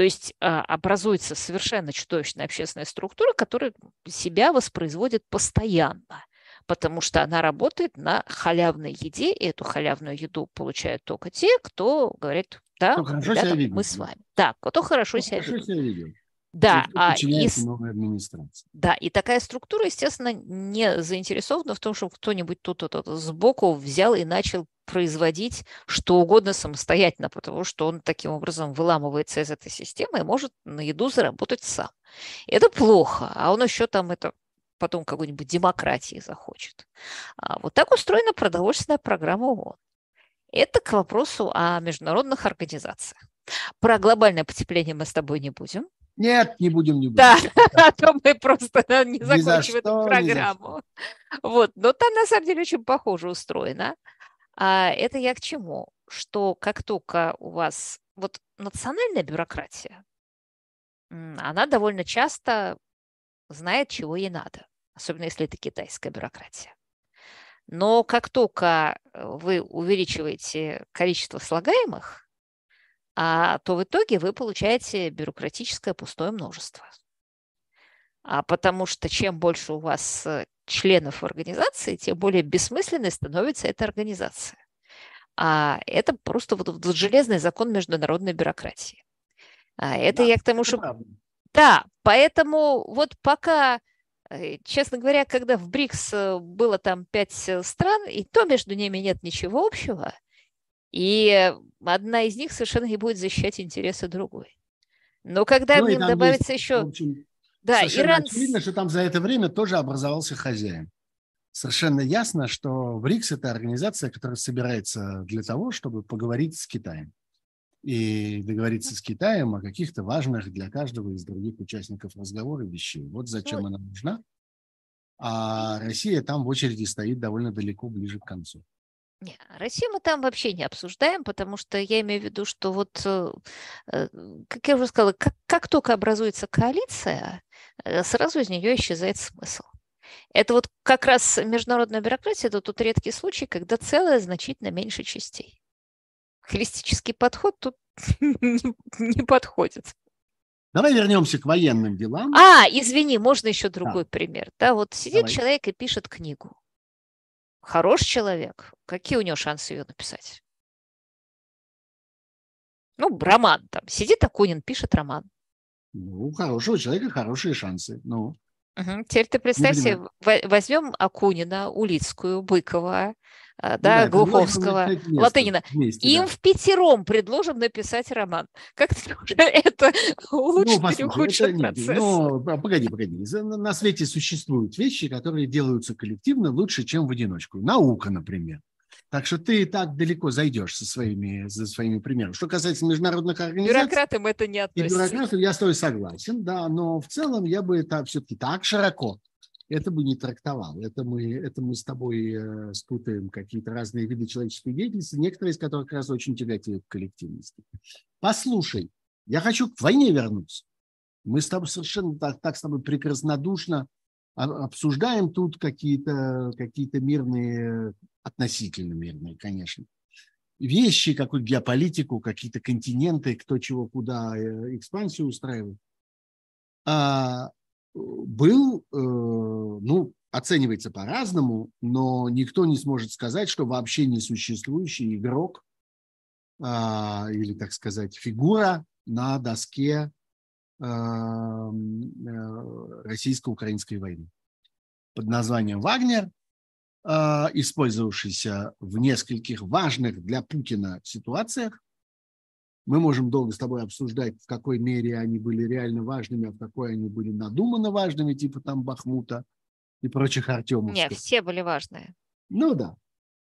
То есть а, образуется совершенно чудовищная общественная структура, которая себя воспроизводит постоянно, потому что она работает на халявной еде, и эту халявную еду получают только те, кто говорит, да, кто ребята, мы с вами. Да, кто хорошо, кто себя, хорошо себя ведет. Да, а и, да, и такая структура, естественно, не заинтересована в том, чтобы кто-нибудь тут вот, вот, сбоку взял и начал производить что угодно самостоятельно, потому что он таким образом выламывается из этой системы и может на еду заработать сам. Это плохо, а он еще там это потом какой-нибудь демократии захочет. А вот так устроена продовольственная программа ООН. Это к вопросу о международных организациях. Про глобальное потепление мы с тобой не будем. Нет, не будем, не будем. Да, а то мы просто не закончим эту программу. Вот, но там на самом деле очень похоже устроено. А это я к чему? Что как только у вас вот национальная бюрократия, она довольно часто знает, чего ей надо, особенно если это китайская бюрократия. Но как только э, вы увеличиваете количество слагаемых, а, то в итоге вы получаете бюрократическое пустое множество. А потому что чем больше у вас э, членов организации, тем более бессмысленной становится эта организация. А это просто вот, вот железный закон международной бюрократии. А это да, я к тому, что... Правда. Да, поэтому вот пока, э, честно говоря, когда в БРИКС э, было там пять стран, и то между ними нет ничего общего – и одна из них совершенно не будет защищать интересы другой. Но когда ну, нем добавится есть, еще... Общем, да, Иран... очевидно, что там за это время тоже образовался хозяин. Совершенно ясно, что БРИКС – это организация, которая собирается для того, чтобы поговорить с Китаем и договориться с Китаем о каких-то важных для каждого из других участников разговора вещей. Вот зачем она нужна. А Россия там в очереди стоит довольно далеко, ближе к концу. Не, Россию мы там вообще не обсуждаем, потому что я имею в виду, что вот, э, э, как я уже сказала, как, как только образуется коалиция, э, сразу из нее исчезает смысл. Это вот как раз международная бюрократия, это тот редкий случай, когда целое значительно меньше частей. Холистический подход тут не подходит. Давай вернемся к военным делам. А, извини, можно еще другой да. пример. Да, вот сидит Давай. человек и пишет книгу. Хороший человек. Какие у него шансы ее написать? Ну, роман там. Сидит Акунин, пишет роман. Ну, у хорошего человека хорошие шансы. Ну. Угу. Теперь ты представь себе, возьмем Акунина, Улицкую, Быкова, а, да, да Глуховского, Латынина. Вместе, Им да. в пятером предложим написать роман. Как ты думаешь, это улучшит ну, или ухудшит процесс? Ну, погоди, погоди. На свете существуют вещи, которые делаются коллективно лучше, чем в одиночку. Наука, например. Так что ты так далеко зайдешь со своими, со своими примерами. Что касается международных организаций... Бюрократам это не относится. И бюрократам я с тобой согласен, да, но в целом я бы это все-таки так широко это бы не трактовал. Это мы, это мы с тобой э, спутаем какие-то разные виды человеческой деятельности, некоторые из которых как раз очень тяготеют к коллективности. Послушай, я хочу к войне вернуться. Мы с тобой совершенно так, так с тобой прекраснодушно обсуждаем тут какие-то какие мирные, относительно мирные, конечно, вещи, какую геополитику, какие-то континенты, кто чего куда э, экспансию устраивает. А был, э, ну, оценивается по-разному, но никто не сможет сказать, что вообще несуществующий игрок а, или, так сказать, фигура на доске э, э, российско-украинской войны под названием «Вагнер», а, использовавшийся в нескольких важных для Путина ситуациях, мы можем долго с тобой обсуждать, в какой мере они были реально важными, а в какой они были надуманно важными, типа там Бахмута и прочих Артемовских. Нет, все были важные. Ну да.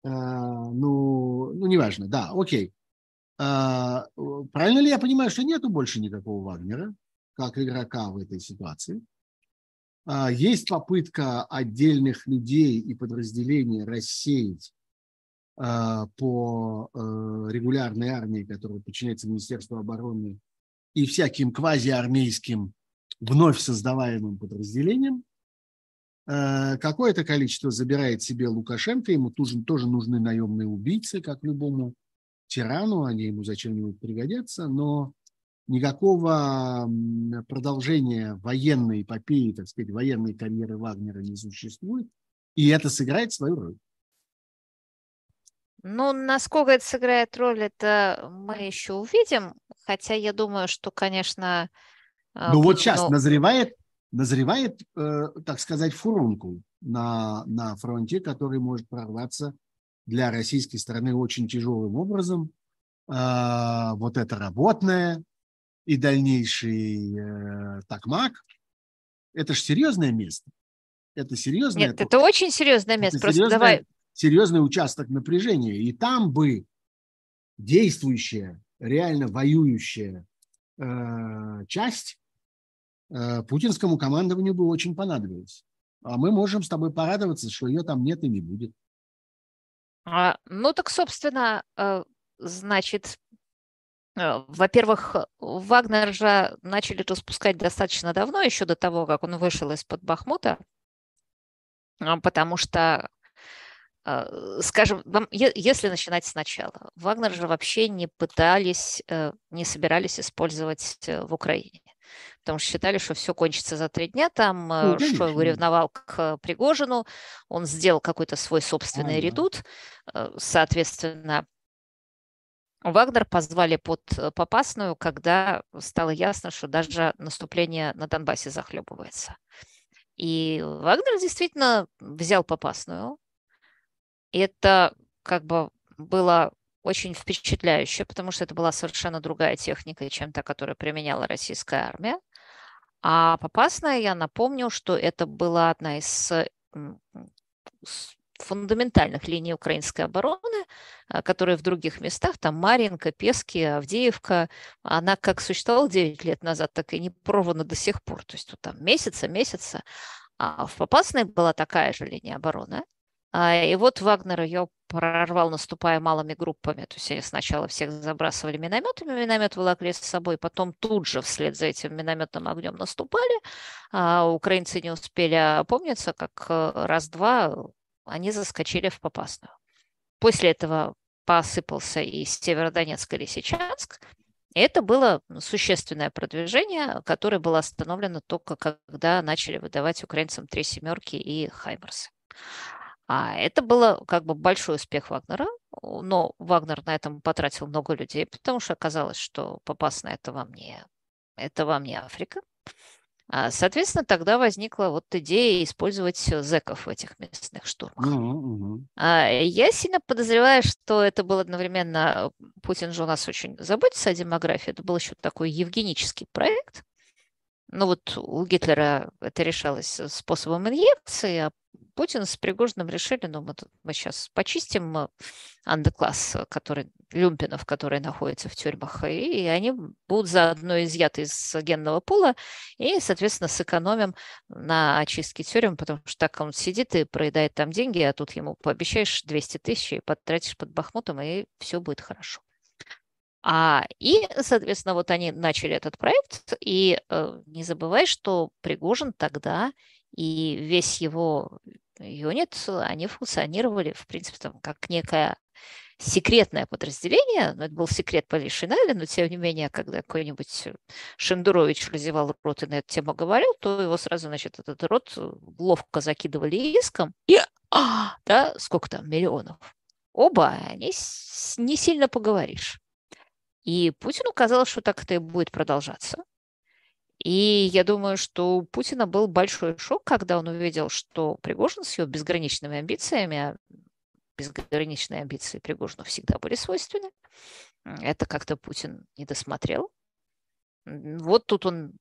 А, ну, ну, неважно, да, окей. А, правильно ли я понимаю, что нету больше никакого Вагнера, как игрока в этой ситуации? А, есть попытка отдельных людей и подразделений рассеять а, по э, регулярной армии, которая подчиняется Министерству обороны, и всяким квазиармейским вновь создаваемым подразделениям. Э, какое-то количество забирает себе Лукашенко, ему тоже, тоже нужны наемные убийцы, как любому тирану, они ему зачем-нибудь пригодятся, но никакого продолжения военной эпопеи, так сказать, военной карьеры Вагнера не существует, и это сыграет свою роль. Ну, насколько это сыграет роль, это мы еще увидим. Хотя я думаю, что, конечно... А, ну, вот сейчас назревает, назревает э, так сказать, фурункул на, на фронте, который может прорваться для российской стороны очень тяжелым образом. Э, вот это работное и дальнейший э, такмак. Это же серьезное место. Это серьезное... Нет, это очень серьезное место. Это Просто серьезное... давай серьезный участок напряжения. И там бы действующая, реально воюющая э, часть э, путинскому командованию бы очень понадобилась. А мы можем с тобой порадоваться, что ее там нет и не будет. А, ну так, собственно, э, значит, во-первых, Вагнер же начали распускать достаточно давно, еще до того, как он вышел из-под Бахмута, а, потому что а, скажем, если начинать сначала, Вагнер же вообще не пытались, э, не собирались использовать э, в Украине, потому что считали, что все кончится за три дня. Там э, ну, Шойгу ревновал к Пригожину, он сделал какой-то свой собственный а, редут, соответственно, Вагнер позвали под Попасную, когда стало ясно, что даже наступление на Донбассе захлебывается. И Вагнер действительно взял Попасную, это как бы было очень впечатляюще, потому что это была совершенно другая техника, чем та, которую применяла российская армия. А Попасная, я напомню, что это была одна из фундаментальных линий украинской обороны, а, которые в других местах, там Маринка, Пески, Авдеевка, она как существовала 9 лет назад, так и не прорвана до сих пор. То есть вот там месяца, месяца. А в Попасной была такая же линия обороны. А, и вот Вагнер ее прорвал, наступая малыми группами. То есть они сначала всех забрасывали минометами, миномет волокли с собой, потом тут же вслед за этим минометным огнем наступали. А украинцы не успели опомниться, как э, раз-два они заскочили в Попасную. После этого посыпался и Северодонецк и Лисичанск, это было существенное продвижение, которое было остановлено только когда начали выдавать украинцам три семерки и хаймерсы. А это было как бы большой успех Вагнера, но Вагнер на этом потратил много людей, потому что оказалось, что попасно это вам не, это вам не Африка. А, соответственно, тогда возникла вот идея использовать зеков в этих местных штурмах. Uh-huh. Я сильно подозреваю, что это был одновременно... Путин же у нас очень заботится о демографии. Это был еще такой евгенический проект. Ну вот у Гитлера это решалось способом инъекции, а Путин с Пригожиным решили, ну, мы, мы сейчас почистим э, андекласс, который, люмпинов, которые находятся в тюрьмах, и они будут заодно изъяты из генного пула, и, соответственно, сэкономим на очистке тюрем, потому что так он сидит и проедает там деньги, а тут ему пообещаешь 200 тысяч и потратишь под Бахмутом, и все будет хорошо. А, и, соответственно, вот они начали этот проект, и э, не забывай, что Пригожин тогда и весь его юнит, они функционировали, в принципе, там, как некое секретное подразделение, но это был секрет Полишинали, но тем не менее, когда какой-нибудь Шендурович разевал рот и на эту тему говорил, то его сразу, значит, этот рот ловко закидывали иском, и, а, да, сколько там, миллионов. Оба, они не сильно поговоришь. И Путину казалось, что так это и будет продолжаться. И я думаю, что у Путина был большой шок, когда он увидел, что Пригожин с его безграничными амбициями, а безграничные амбиции Пригожину всегда были свойственны, это как-то Путин не досмотрел. Вот тут он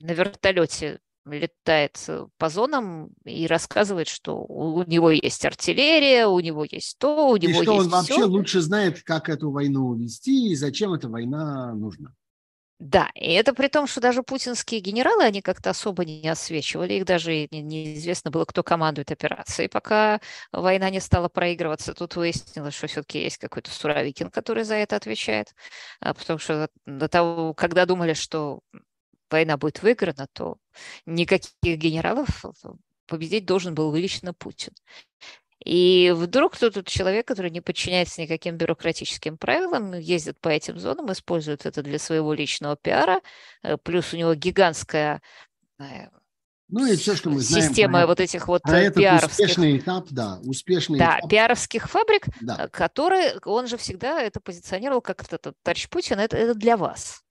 на вертолете летает по зонам и рассказывает, что у него есть артиллерия, у него есть то, у него и что есть он вообще лучше знает, как эту войну вести и зачем эта война нужна. Да, и это при том, что даже путинские генералы, они как-то особо не освечивали, их даже неизвестно было, кто командует операцией. Пока война не стала проигрываться, тут выяснилось, что все-таки есть какой-то Суровикин, который за это отвечает, а потому что до того, когда думали, что война будет выиграна, то никаких генералов победить должен был лично Путин. И вдруг кто-то человек, который не подчиняется никаким бюрократическим правилам, ездит по этим зонам, использует это для своего личного пиара, э, плюс у него гигантская э, ну и все, что мы знаем. Система про, вот этих вот про э, пиаровских... успешный этап, да, успешный да, этап. пиаровских фабрик, да. которые, он же всегда это позиционировал как этот товарищ Путин, это, это для вас.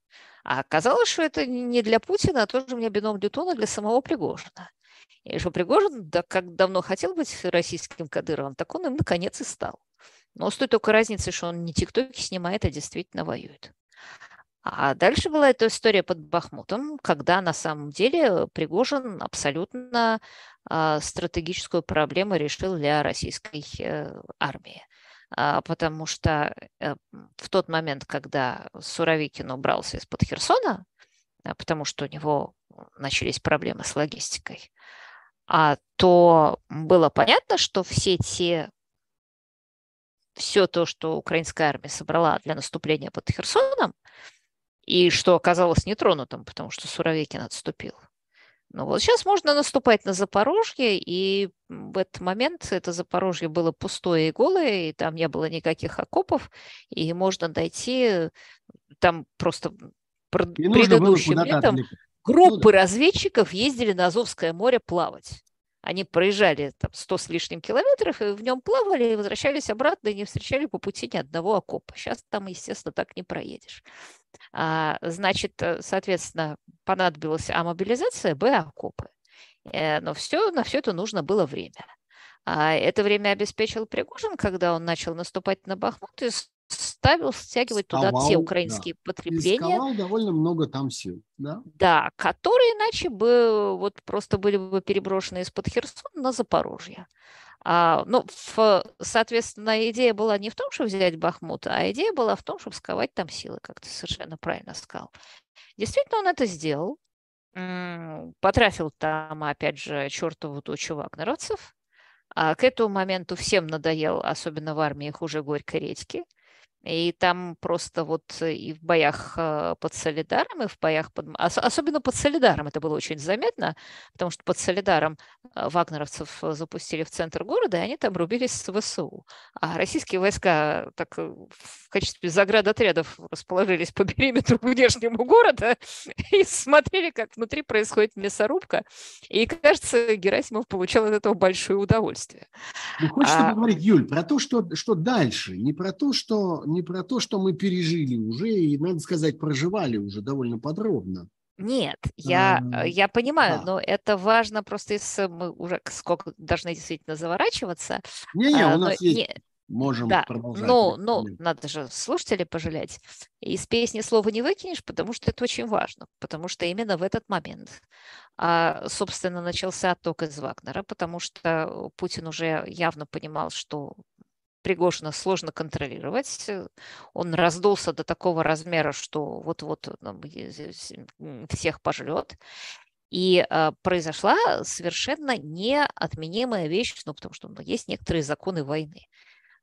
А оказалось, что это не для Путина, а тоже мне бином Дютона для самого Пригожина. И что Пригожин, да, как давно хотел быть российским Кадыровым, так он им наконец и стал. Но с той только разницей, что он не тиктоки снимает, а действительно воюет. А дальше была эта история под Бахмутом, когда на самом деле Пригожин абсолютно э, стратегическую проблему решил для российской э, армии. А, потому что э, в тот момент, когда Суровикин убрался из-под Херсона, а, потому что у него начались проблемы с логистикой, а, то было понятно, что все те все то, что украинская армия собрала для наступления под Херсоном, и что оказалось нетронутым, потому что Суровикин отступил. Ну вот сейчас можно наступать на Запорожье, и в этот момент это Запорожье было пустое и голое, и там не было никаких окопов, и можно дойти, там просто и предыдущим летом группы разведчиков ездили на Азовское море плавать. Они проезжали там 100 с лишним километров, и в нем плавали, и возвращались обратно, и не встречали по пути ни одного окопа. Сейчас там, естественно, так не проедешь. А, значит, э, соответственно, понадобилась А мобилизация, Б окопы. Э, но все, на все это нужно было время. А это время обеспечил Пригожин, когда он начал наступать на Бахмут и ставил стягивать Сковал, туда те украинские да. потребления. И довольно много там сил, да? Да, которые иначе бы вот просто были бы переброшены из-под Херсона на Запорожье. А, ну, в, соответственно, идея была не в том, чтобы взять Бахмут, а идея была в том, чтобы сковать там силы, как ты совершенно правильно сказал. Действительно, он это сделал. Потрафил там, опять же, чертову тучу вагнеровцев. А к этому моменту всем надоел, особенно в армии, хуже горькой редьки. И там просто вот и в боях э, под Солидаром, и в боях под... Особенно под Солидаром это было очень заметно, потому что под Солидаром э, вагнеровцев запустили в центр города, и они там рубились с ВСУ. А российские войска так э, в качестве заградотрядов расположились по периметру внешнему города и смотрели, как внутри происходит мясорубка. И, кажется, Герасимов получал от этого большое удовольствие. Ну, хочется а... поговорить, Юль, про то, что, что дальше, не про то, что не про то, что мы пережили уже и, надо сказать, проживали уже довольно подробно. Нет, я, а, я понимаю, да. но это важно просто, если мы уже сколько должны действительно заворачиваться. Не-не, а, у нас есть... Не, можем да, продолжать. Но, но надо же слушателей пожалеть. Из песни слова не выкинешь, потому что это очень важно, потому что именно в этот момент, а, собственно, начался отток из Вагнера, потому что Путин уже явно понимал, что Пригожина сложно контролировать. Он раздулся до такого размера, что вот-вот всех пожрет. И э, произошла совершенно неотменимая вещь, ну, потому что ну, есть некоторые законы войны.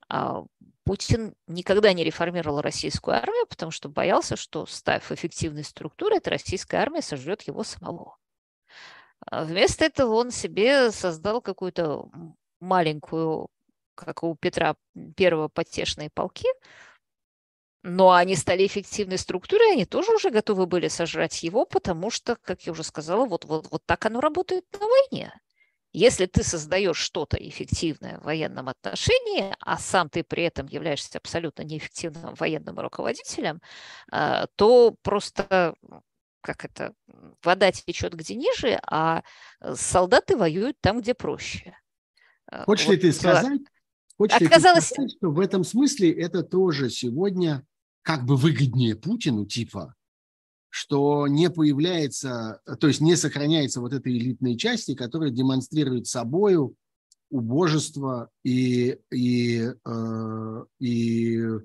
А Путин никогда не реформировал российскую армию, потому что боялся, что, став эффективной структурой, эта российская армия сожрет его самого. А вместо этого он себе создал какую-то маленькую как у Петра Первого потешные полки, но они стали эффективной структурой, они тоже уже готовы были сожрать его, потому что, как я уже сказала, вот, вот, вот так оно работает на войне. Если ты создаешь что-то эффективное в военном отношении, а сам ты при этом являешься абсолютно неэффективным военным руководителем, а, то просто как это, вода течет где ниже, а солдаты воюют там, где проще. Хочешь вот, ли ты сказать, Хочешь Оказалось... сказать, что в этом смысле это тоже сегодня как бы выгоднее Путину, типа, что не появляется, то есть не сохраняется вот этой элитной части, которая демонстрирует собою убожество и, и, э, и э,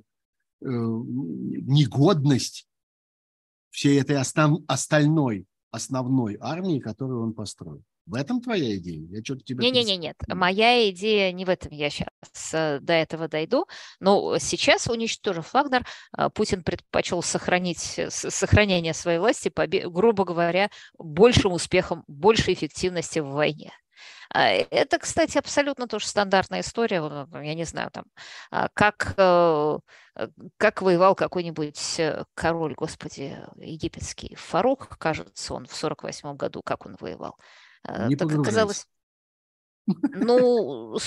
негодность всей этой остальной, основной армии, которую он построил. В этом твоя идея? Я что-то тебе... Не-не-не, нет. Моя идея не в этом. Я сейчас э, до этого дойду. Но сейчас, уничтожив Вагнер, э, Путин предпочел сохранить сохранение своей власти, грубо говоря, большим успехом, большей эффективности в войне. А, это, кстати, абсолютно тоже стандартная история. Я не знаю, там, а, как, э, как воевал какой-нибудь король, господи, египетский, Фарух, кажется, он в 48 году, как он воевал. Э, Не так оказалось. Ну,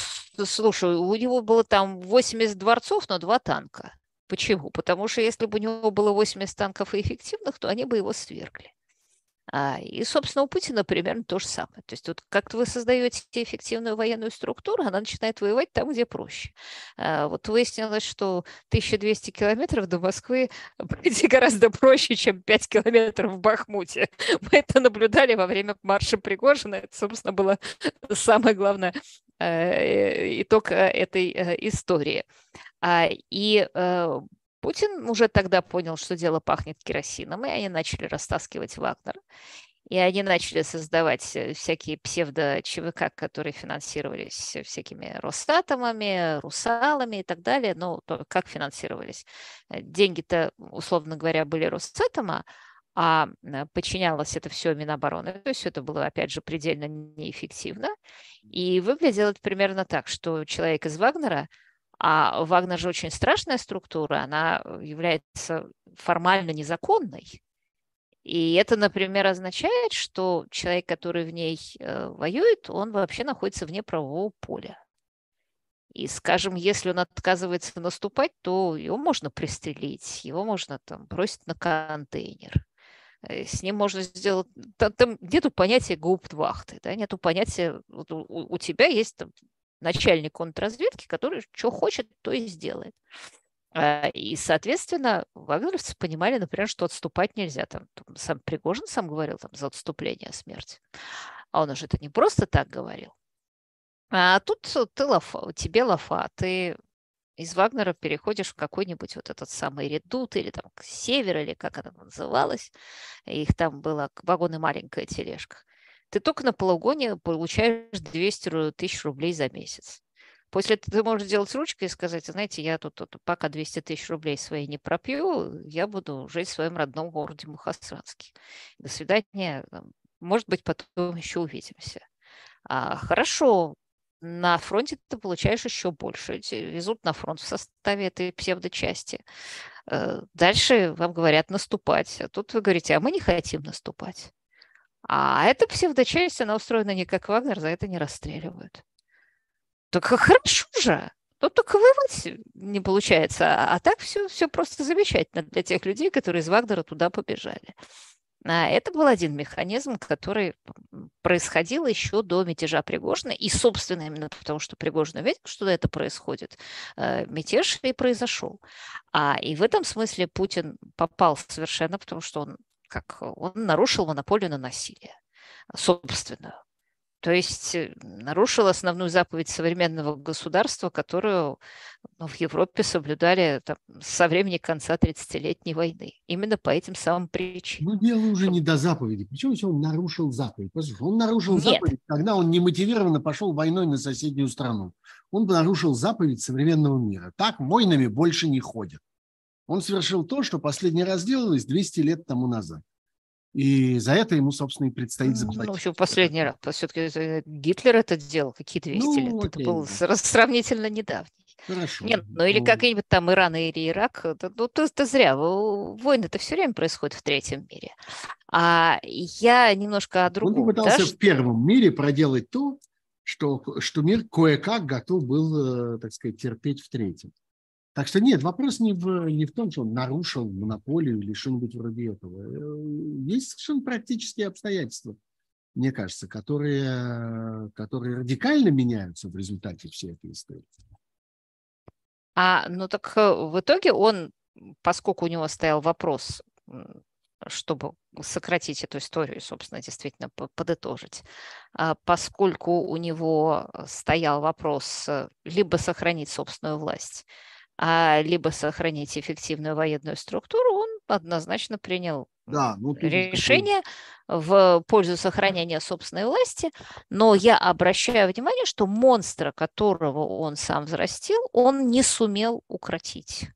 слушай, у него было там 80 дворцов, но два танка. Почему? Потому что если бы у него было 80 танков и эффективных, то они бы его свергли. А, и, собственно, у Путина примерно то же самое. То есть вот как вы создаете эффективную военную структуру, она начинает воевать там, где проще. А, вот выяснилось, что 1200 километров до Москвы пройти гораздо проще, чем 5 километров в Бахмуте. Мы это наблюдали во время марша Пригожина. Это, собственно, было самое главное э, итог э, этой э, истории. А, и Путин уже тогда понял, что дело пахнет керосином, и они начали растаскивать Вагнер. И они начали создавать э, всякие псевдо-ЧВК, которые финансировались всякими Росатомами, Русалами и так далее. Ну, то, как финансировались? Э, деньги-то, условно говоря, были Росатома, а э, подчинялось это все Минобороны. То есть это было, опять же, предельно неэффективно. И выглядело это примерно так, что человек из Вагнера – а Вагнер же очень страшная структура, она является формально незаконной. И это, например, означает, что человек, который в ней э, воюет, он вообще находится вне правового поля. И, скажем, если он отказывается наступать, то его можно пристрелить, его можно там бросить на контейнер. Э, с ним можно сделать... Там нету понятия гауптвахты, да, нету понятия... Вот у, у тебя есть там начальник контрразведки, который что хочет, то и сделает. А, и, соответственно, вагнеровцы понимали, например, что отступать нельзя. Там, сам Пригожин сам говорил там, за отступление смерти. А он уже это не просто так говорил. А тут ты лафа, тебе лафа, ты из Вагнера переходишь в какой-нибудь вот этот самый редут или там север, или как это называлось. Их там было вагон и маленькая тележка ты только на полугоне получаешь 200 тысяч рублей за месяц. После этого ты можешь сделать ручкой и сказать, знаете, я тут, тут пока 200 тысяч рублей свои не пропью, я буду жить в своем родном городе Мухасранске. До свидания. Может быть, потом еще увидимся. А, хорошо, на фронте ты получаешь еще больше. Везут на фронт в составе этой псевдочасти. Э, дальше вам говорят наступать. А тут вы говорите, а мы не хотим наступать. А эта псевдочасть, она устроена не как Вагнер, за это не расстреливают. Так хорошо же. Тут только вывод не получается. А так все, все просто замечательно для тех людей, которые из Вагнера туда побежали. А это был один механизм, который происходил еще до мятежа Пригожина. И, собственно, именно потому, что Пригожин видел, что это происходит, э, мятеж и произошел. А, и в этом смысле Путин попал совершенно, потому что он, как, он нарушил монополию на насилие собственную. То есть э, нарушил основную заповедь современного государства, которую ну, в Европе соблюдали там, со времени конца 30-летней войны. Именно по этим самым причинам. Ну, дело уже не до заповеди. Почему он нарушил заповедь? Послушай, он нарушил Нет. заповедь, когда он немотивированно пошел войной на соседнюю страну. Он нарушил заповедь современного мира. Так войнами больше не ходят. Он совершил то, что последний раз делалось 200 лет тому назад. И за это ему, собственно, и предстоит заплатить. Ну, еще последний раз. Все-таки Гитлер это делал. Какие 200 ну, лет? Окей, это был сравнительно недавний. Хорошо. Нет, ну или ну... какие-нибудь там Иран или Ирак. Ну, то, то зря. Войны-то все время происходят в третьем мире. А я немножко о другом. Он попытался да? в первом мире проделать то, что, что мир кое-как готов был, э, так сказать, терпеть в третьем. Так что нет, вопрос не в, не в том, что он нарушил монополию или что-нибудь вроде этого. Э, есть совершенно практические обстоятельства, мне кажется, которые, которые радикально меняются в результате всей этой истории. А, ну так э, в итоге он, поскольку у него стоял вопрос, чтобы сократить эту историю, собственно, действительно подытожить, а поскольку у него стоял вопрос э, либо сохранить собственную власть, либо сохранить эффективную военную структуру, он однозначно принял да, ну, решение в пользу сохранения собственной власти. Но я обращаю внимание, что монстра, которого он сам взрастил, он не сумел укротить.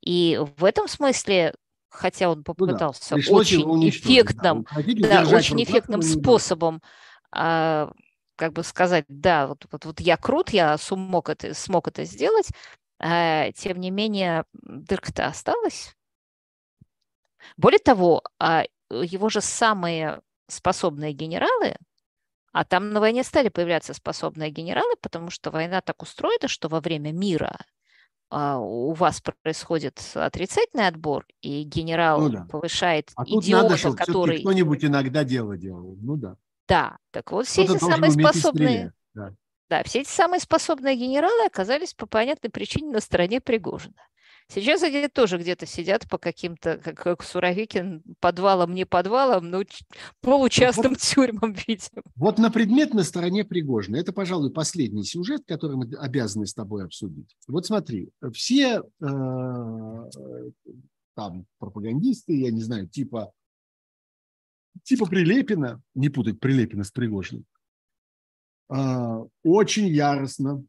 И в этом смысле хотя он попытался ну да, очень эффектным, да, да, очень эффектным способом а, как бы сказать, да, вот, вот, вот я крут, я смог это, смог это сделать, а, тем не менее, дырка-то осталась. Более того, а, его же самые способные генералы, а там на войне стали появляться способные генералы, потому что война так устроена, что во время мира а, у вас происходит отрицательный отбор, и генерал ну, да. повышает а идиота, надо, чтобы который... кто-нибудь иногда дело делал. Ну да. Да, так вот все эти самые способные... Да. Да, все эти самые способные генералы оказались по понятной причине на стороне Пригожина. Сейчас они тоже где-то сидят по каким-то, как, как Суровикин, подвалам, не подвалам, но получастным вот, тюрьмам, видимо. Вот на предмет на стороне Пригожина. Это, пожалуй, последний сюжет, который мы обязаны с тобой обсудить. Вот смотри, все э, там пропагандисты, я не знаю, типа, типа Прилепина, не путать Прилепина с Пригожиным, очень яростно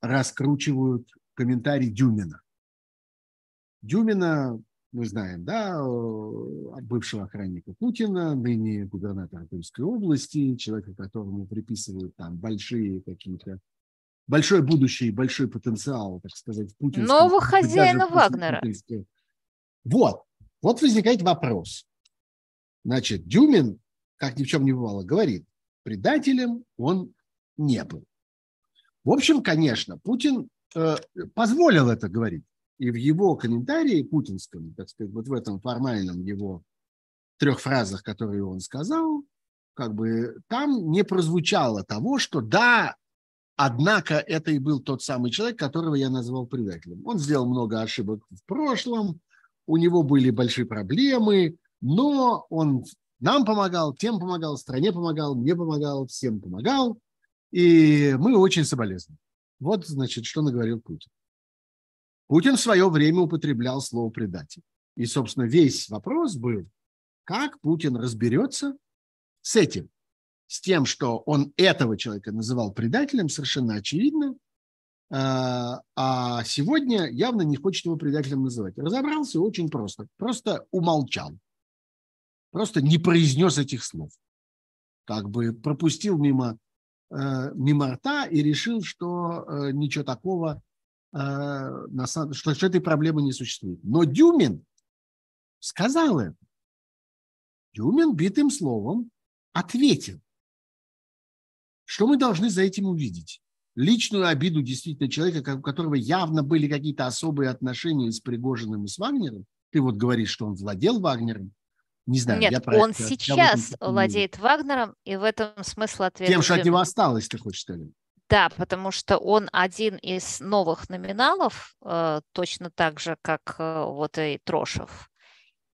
раскручивают комментарий Дюмина. Дюмина, мы знаем, да, бывшего охранника Путина, ныне губернатора Тульской области, человека, которому приписывают там большие какие-то большое будущее и большой потенциал, так сказать, путинского. Нового хозяина Вагнера. Вот. Вот возникает вопрос. Значит, Дюмин, как ни в чем не бывало, говорит, предателем он не был. В общем, конечно, Путин э, позволил это говорить. И в его комментарии путинском, так сказать, вот в этом формальном его трех фразах, которые он сказал, как бы там не прозвучало того, что да, однако это и был тот самый человек, которого я назвал предателем. Он сделал много ошибок в прошлом, у него были большие проблемы, но он нам помогал, тем помогал, стране помогал, мне помогал, всем помогал. И мы очень соболезнуем. Вот, значит, что наговорил Путин. Путин в свое время употреблял слово «предатель». И, собственно, весь вопрос был, как Путин разберется с этим, с тем, что он этого человека называл предателем, совершенно очевидно, а сегодня явно не хочет его предателем называть. Разобрался очень просто. Просто умолчал. Просто не произнес этих слов. Как бы пропустил мимо, мимо рта и решил, что ничего такого, что, что этой проблемы не существует. Но Дюмин сказал это. Дюмин битым словом ответил. Что мы должны за этим увидеть? Личную обиду действительно человека, у которого явно были какие-то особые отношения с Пригожиным и с Вагнером. Ты вот говоришь, что он владел Вагнером. Не знаю. Нет, я про он это, сейчас владеет Вагнером, и в этом смысл ответа. Тем, что от него осталось, ты хочешь сказать? Да, потому что он один из новых номиналов, э, точно так же, как э, вот и Трошев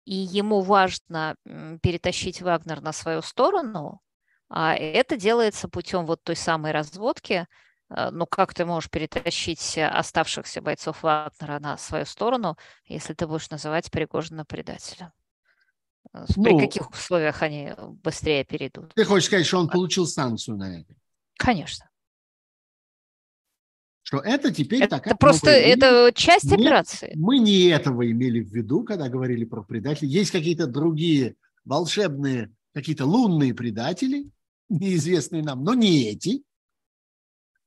и ему важно перетащить Вагнер на свою сторону, а это делается путем вот той самой разводки. Э, ну, как ты можешь перетащить оставшихся бойцов Вагнера на свою сторону, если ты будешь называть Пригожина предателем? Э, при ну, каких условиях они быстрее перейдут? Ты хочешь сказать, что он получил санкцию на это? Конечно что это теперь это такая... Просто это часть Нет, операции. Мы не этого имели в виду, когда говорили про предателей. Есть какие-то другие волшебные, какие-то лунные предатели, неизвестные нам, но не эти.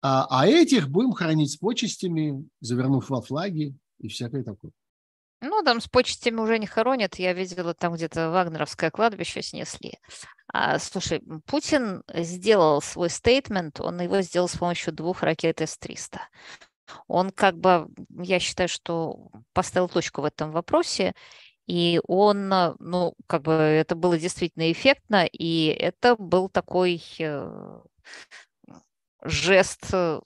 А, а этих будем хранить с почестями, завернув во флаги и всякое такое. Ну, там с почестями уже не хоронят. Я видела, там где-то Вагнеровское кладбище снесли. А, слушай, Путин сделал свой стейтмент, он его сделал с помощью двух ракет С-300. Он как бы, я считаю, что поставил точку в этом вопросе, и он, ну, как бы это было действительно эффектно, и это был такой э, жест, э,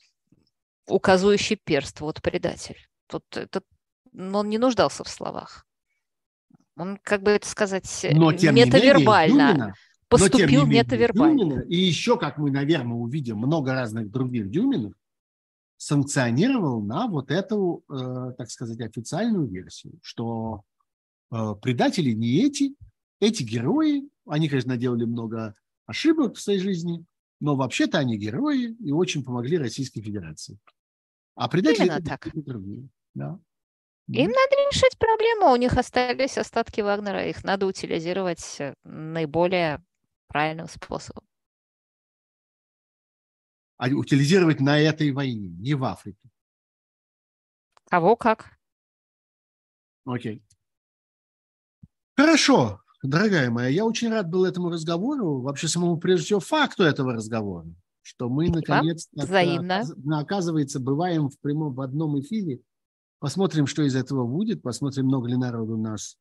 указывающий перст, вот предатель. Тут это но он не нуждался в словах. Он, как бы это сказать, но, тем метавербально. Не менее, поступил но, тем не метавербально. Дюмина, и еще, как мы, наверное, увидим много разных других Дюминов, санкционировал на вот эту, э, так сказать, официальную версию, что э, предатели не эти, эти герои, они, конечно, делали много ошибок в своей жизни, но вообще-то они герои и очень помогли Российской Федерации. А предатели Именно так. другие. Да. Им надо решить проблему. У них остались остатки Вагнера. Их надо утилизировать э, наиболее правильным способом. А утилизировать на этой войне, не в Африке. Кого как. Окей. Хорошо, дорогая моя, я очень рад был этому разговору, вообще самому прежде всего факту этого разговора, что мы наконец-то, оказывается, бываем в прямом в одном эфире Посмотрим, что из этого будет, посмотрим, много ли народу нас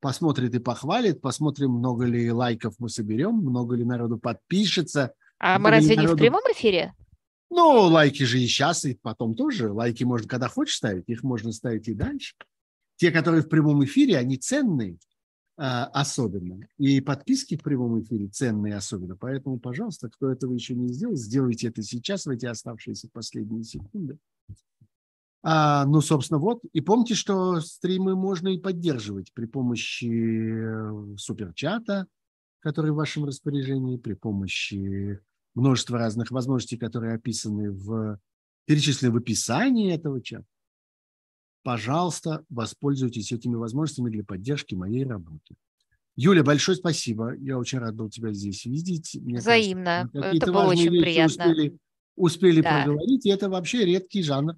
посмотрит и похвалит, посмотрим, много ли лайков мы соберем, много ли народу подпишется. А мы разве народу... не в прямом эфире? Ну, лайки же и сейчас, и потом тоже. Лайки можно, когда хочешь ставить, их можно ставить и дальше. Те, которые в прямом эфире, они ценные а, особенно. И подписки в прямом эфире ценные особенно. Поэтому, пожалуйста, кто этого еще не сделал, сделайте это сейчас, в эти оставшиеся последние секунды. А, ну, собственно, вот. И помните, что стримы можно и поддерживать при помощи э, суперчата, который в вашем распоряжении, при помощи множества разных возможностей, которые описаны в перечислены в описании этого чата. Пожалуйста, воспользуйтесь этими возможностями для поддержки моей работы. Юля, большое спасибо. Я очень рад был тебя здесь видеть. Мне Взаимно. Кажется, это было очень приятно. Успели, успели да. проговорить, и это вообще редкий жанр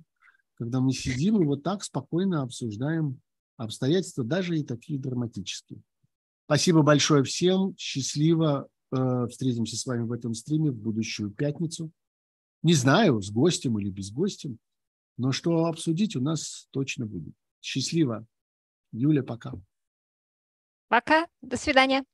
когда мы сидим и вот так спокойно обсуждаем обстоятельства, даже и такие драматические. Спасибо большое всем. Счастливо. Э, встретимся с вами в этом стриме в будущую пятницу. Не знаю, с гостем или без гостем, но что обсудить у нас точно будет. Счастливо. Юля, пока. Пока. До свидания.